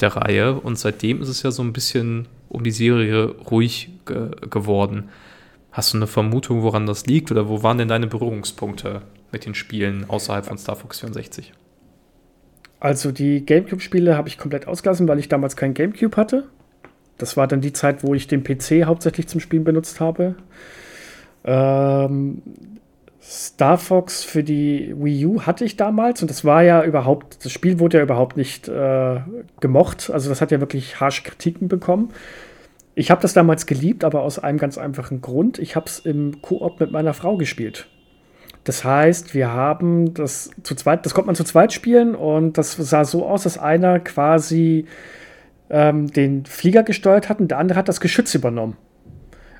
S1: der Reihe und seitdem ist es ja so ein bisschen um die Serie ruhig ge geworden. Hast du eine Vermutung, woran das liegt oder wo waren denn deine Berührungspunkte mit den Spielen außerhalb von Star Fox 64?
S2: Also die GameCube-Spiele habe ich komplett ausgelassen, weil ich damals kein GameCube hatte. Das war dann die Zeit, wo ich den PC hauptsächlich zum Spielen benutzt habe. Ähm, Star Fox für die Wii U hatte ich damals und das war ja überhaupt, das Spiel wurde ja überhaupt nicht äh, gemocht. Also das hat ja wirklich harsche Kritiken bekommen. Ich habe das damals geliebt, aber aus einem ganz einfachen Grund. Ich habe es im Koop mit meiner Frau gespielt. Das heißt, wir haben das zu zweit, das konnte man zu zweit spielen und das sah so aus, dass einer quasi ähm, den Flieger gesteuert hat und der andere hat das Geschütz übernommen.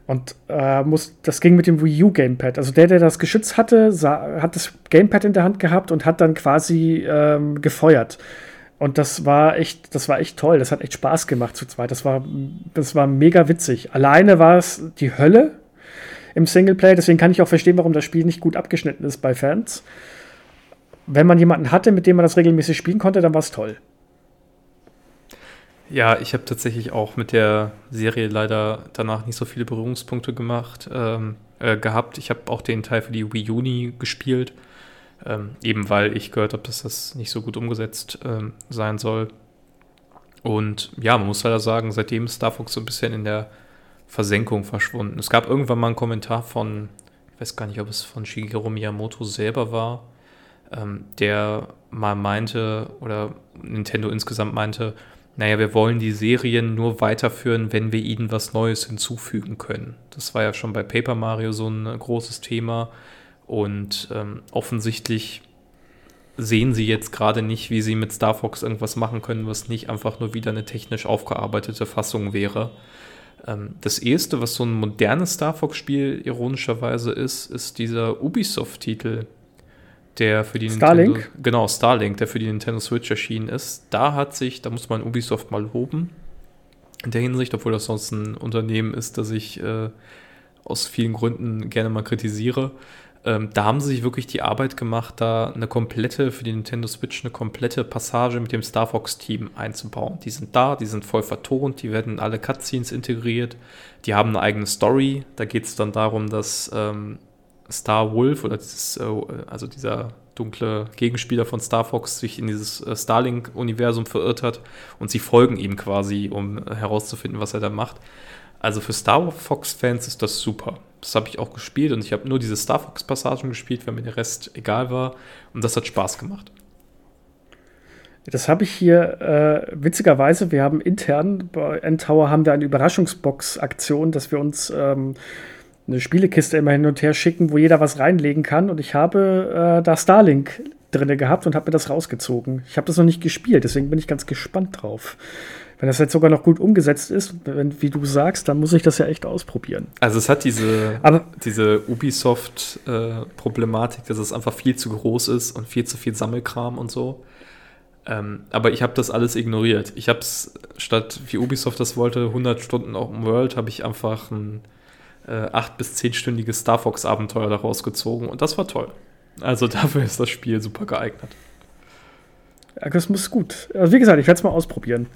S2: Und äh, muss, das ging mit dem Wii U Gamepad. Also der, der das Geschütz hatte, sah, hat das Gamepad in der Hand gehabt und hat dann quasi ähm, gefeuert. Und das war echt, das war echt toll. Das hat echt Spaß gemacht zu zweit. Das war, das war mega witzig. Alleine war es die Hölle, im Singleplayer. Deswegen kann ich auch verstehen, warum das Spiel nicht gut abgeschnitten ist bei Fans. Wenn man jemanden hatte, mit dem man das regelmäßig spielen konnte, dann war es toll.
S1: Ja, ich habe tatsächlich auch mit der Serie leider danach nicht so viele Berührungspunkte gemacht, ähm, äh, gehabt. Ich habe auch den Teil für die Wii Uni gespielt, ähm, eben weil ich gehört habe, dass das nicht so gut umgesetzt ähm, sein soll. Und ja, man muss leider sagen, seitdem Star Fox so ein bisschen in der Versenkung verschwunden. Es gab irgendwann mal einen Kommentar von, ich weiß gar nicht, ob es von Shigeru Miyamoto selber war, ähm, der mal meinte, oder Nintendo insgesamt meinte, naja, wir wollen die Serien nur weiterführen, wenn wir ihnen was Neues hinzufügen können. Das war ja schon bei Paper Mario so ein großes Thema. Und ähm, offensichtlich sehen sie jetzt gerade nicht, wie sie mit Star Fox irgendwas machen können, was nicht einfach nur wieder eine technisch aufgearbeitete Fassung wäre. Ähm, das erste, was so ein modernes Star Fox-Spiel ironischerweise ist, ist dieser Ubisoft-Titel, der für die
S2: Starlink?
S1: Nintendo, genau Starlink, der für die Nintendo Switch erschienen ist. Da hat sich, da muss man Ubisoft mal loben. In der Hinsicht, obwohl das sonst ein Unternehmen ist, das ich äh, aus vielen Gründen gerne mal kritisiere. Ähm, da haben sie sich wirklich die Arbeit gemacht, da eine komplette, für die Nintendo Switch, eine komplette Passage mit dem Star Fox-Team einzubauen. Die sind da, die sind voll vertont, die werden in alle Cutscenes integriert, die haben eine eigene Story. Da geht es dann darum, dass ähm, Star Wolf oder dieses, äh, also dieser dunkle Gegenspieler von Star Fox sich in dieses äh, Starlink-Universum verirrt hat und sie folgen ihm quasi, um herauszufinden, was er da macht. Also für Star Fox-Fans ist das super. Das habe ich auch gespielt und ich habe nur diese Star Fox-Passagen gespielt, weil mir der Rest egal war. Und das hat Spaß gemacht.
S2: Das habe ich hier äh, witzigerweise, wir haben intern bei N-Tower haben wir eine Überraschungsbox-Aktion, dass wir uns ähm, eine Spielekiste immer hin und her schicken, wo jeder was reinlegen kann. Und ich habe äh, da Starlink drin gehabt und habe mir das rausgezogen. Ich habe das noch nicht gespielt, deswegen bin ich ganz gespannt drauf. Wenn das jetzt sogar noch gut umgesetzt ist, wenn, wie du sagst, dann muss ich das ja echt ausprobieren.
S1: Also es hat diese, Aber, diese Ubisoft-Problematik, äh, dass es einfach viel zu groß ist und viel zu viel Sammelkram und so. Ähm, aber ich habe das alles ignoriert. Ich habe es, statt wie Ubisoft das wollte, 100 Stunden Open World, habe ich einfach ein äh, 8- bis 10-stündiges Star Fox-Abenteuer daraus gezogen und das war toll. Also dafür ist das Spiel super geeignet.
S2: Ja, das muss gut. Also wie gesagt, ich werde es mal ausprobieren.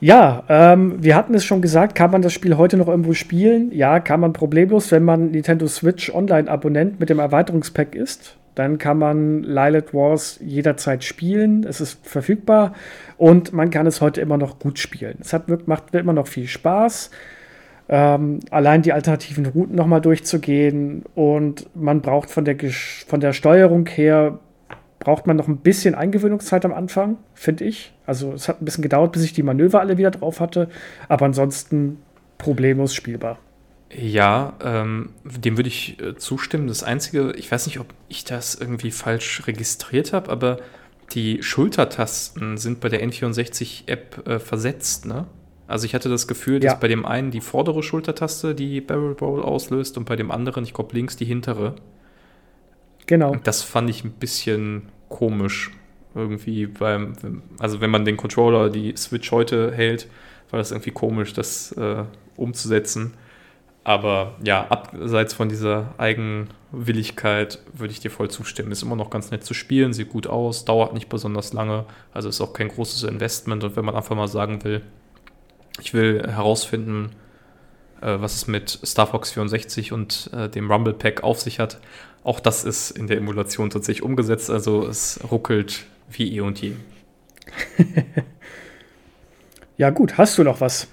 S2: Ja, ähm, wir hatten es schon gesagt, kann man das Spiel heute noch irgendwo spielen? Ja, kann man problemlos, wenn man Nintendo Switch Online-Abonnent mit dem Erweiterungspack ist. Dann kann man Lilith Wars jederzeit spielen. Es ist verfügbar und man kann es heute immer noch gut spielen. Es hat, macht immer noch viel Spaß. Ähm, allein die alternativen Routen nochmal durchzugehen und man braucht von der, von der Steuerung her braucht man noch ein bisschen Eingewöhnungszeit am Anfang, finde ich. Also es hat ein bisschen gedauert, bis ich die Manöver alle wieder drauf hatte, aber ansonsten problemlos spielbar.
S1: Ja, ähm, dem würde ich äh, zustimmen. Das Einzige, ich weiß nicht, ob ich das irgendwie falsch registriert habe, aber die Schultertasten sind bei der N64-App äh, versetzt, ne? Also ich hatte das Gefühl, dass ja. bei dem einen die vordere Schultertaste die Barrel Roll auslöst und bei dem anderen, ich glaube, links die hintere.
S2: Genau.
S1: Das fand ich ein bisschen komisch irgendwie beim, also wenn man den Controller, die Switch heute hält, war das irgendwie komisch, das äh, umzusetzen. Aber ja, abseits von dieser Eigenwilligkeit würde ich dir voll zustimmen. Ist immer noch ganz nett zu spielen, sieht gut aus, dauert nicht besonders lange, also ist auch kein großes Investment. Und wenn man einfach mal sagen will, ich will herausfinden, was es mit Star Fox 64 und äh, dem Rumble Pack auf sich hat, auch das ist in der Emulation tatsächlich umgesetzt, also es ruckelt wie eh und je.
S2: ja, gut, hast du noch was?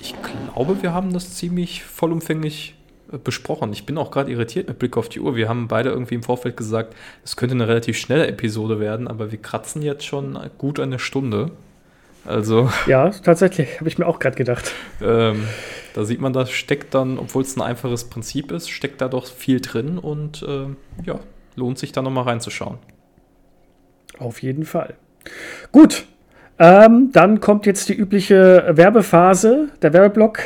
S1: Ich glaube, wir haben das ziemlich vollumfänglich äh, besprochen. Ich bin auch gerade irritiert mit Blick auf die Uhr. Wir haben beide irgendwie im Vorfeld gesagt, es könnte eine relativ schnelle Episode werden, aber wir kratzen jetzt schon gut eine Stunde. Also.
S2: Ja, tatsächlich, habe ich mir auch gerade gedacht.
S1: Ähm, da sieht man, da steckt dann, obwohl es ein einfaches Prinzip ist, steckt da doch viel drin und äh, ja, lohnt sich da nochmal reinzuschauen.
S2: Auf jeden Fall. Gut, ähm, dann kommt jetzt die übliche Werbephase, der Werbeblock.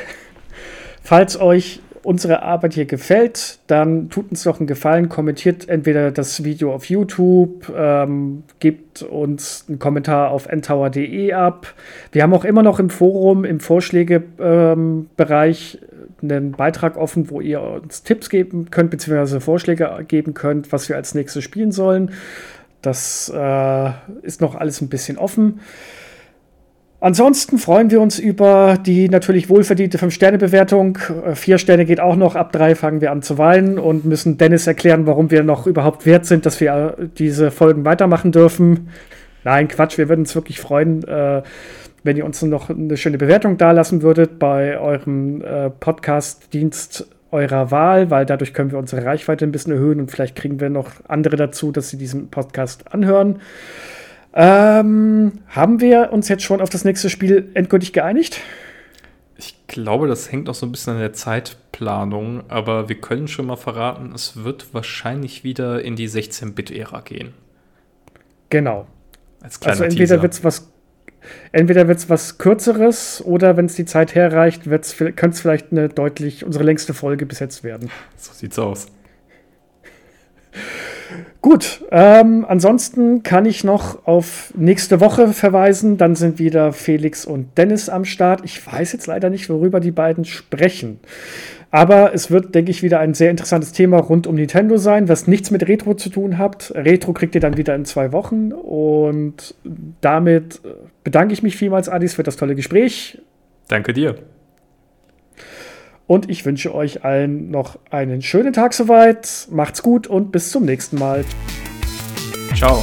S2: Falls euch unsere Arbeit hier gefällt, dann tut uns doch einen Gefallen, kommentiert entweder das Video auf YouTube, ähm, gebt uns einen Kommentar auf ntower.de ab. Wir haben auch immer noch im Forum, im Vorschlägebereich ähm, einen Beitrag offen, wo ihr uns Tipps geben könnt, beziehungsweise Vorschläge geben könnt, was wir als nächstes spielen sollen. Das äh, ist noch alles ein bisschen offen. Ansonsten freuen wir uns über die natürlich wohlverdiente 5-Sterne-Bewertung. Äh, vier Sterne geht auch noch, ab drei fangen wir an zu weinen und müssen Dennis erklären, warum wir noch überhaupt wert sind, dass wir äh, diese Folgen weitermachen dürfen. Nein, Quatsch, wir würden uns wirklich freuen, äh, wenn ihr uns noch eine schöne Bewertung dalassen würdet bei eurem äh, Podcast-Dienst eurer Wahl, weil dadurch können wir unsere Reichweite ein bisschen erhöhen und vielleicht kriegen wir noch andere dazu, dass sie diesen Podcast anhören. Ähm, haben wir uns jetzt schon auf das nächste Spiel endgültig geeinigt?
S1: Ich glaube, das hängt auch so ein bisschen an der Zeitplanung, aber wir können schon mal verraten, es wird wahrscheinlich wieder in die 16-Bit-Ära gehen.
S2: Genau. also entweder wird es was entweder wird es was kürzeres oder wenn es die Zeit herreicht, könnte es vielleicht eine deutlich unsere längste Folge bis jetzt werden.
S1: So sieht's aus.
S2: Gut, ähm, ansonsten kann ich noch auf nächste Woche verweisen. Dann sind wieder Felix und Dennis am Start. Ich weiß jetzt leider nicht, worüber die beiden sprechen. Aber es wird, denke ich, wieder ein sehr interessantes Thema rund um Nintendo sein, was nichts mit Retro zu tun hat. Retro kriegt ihr dann wieder in zwei Wochen. Und damit bedanke ich mich vielmals, Adis, für das tolle Gespräch.
S1: Danke dir.
S2: Und ich wünsche euch allen noch einen schönen Tag soweit. Macht's gut und bis zum nächsten Mal.
S1: Ciao.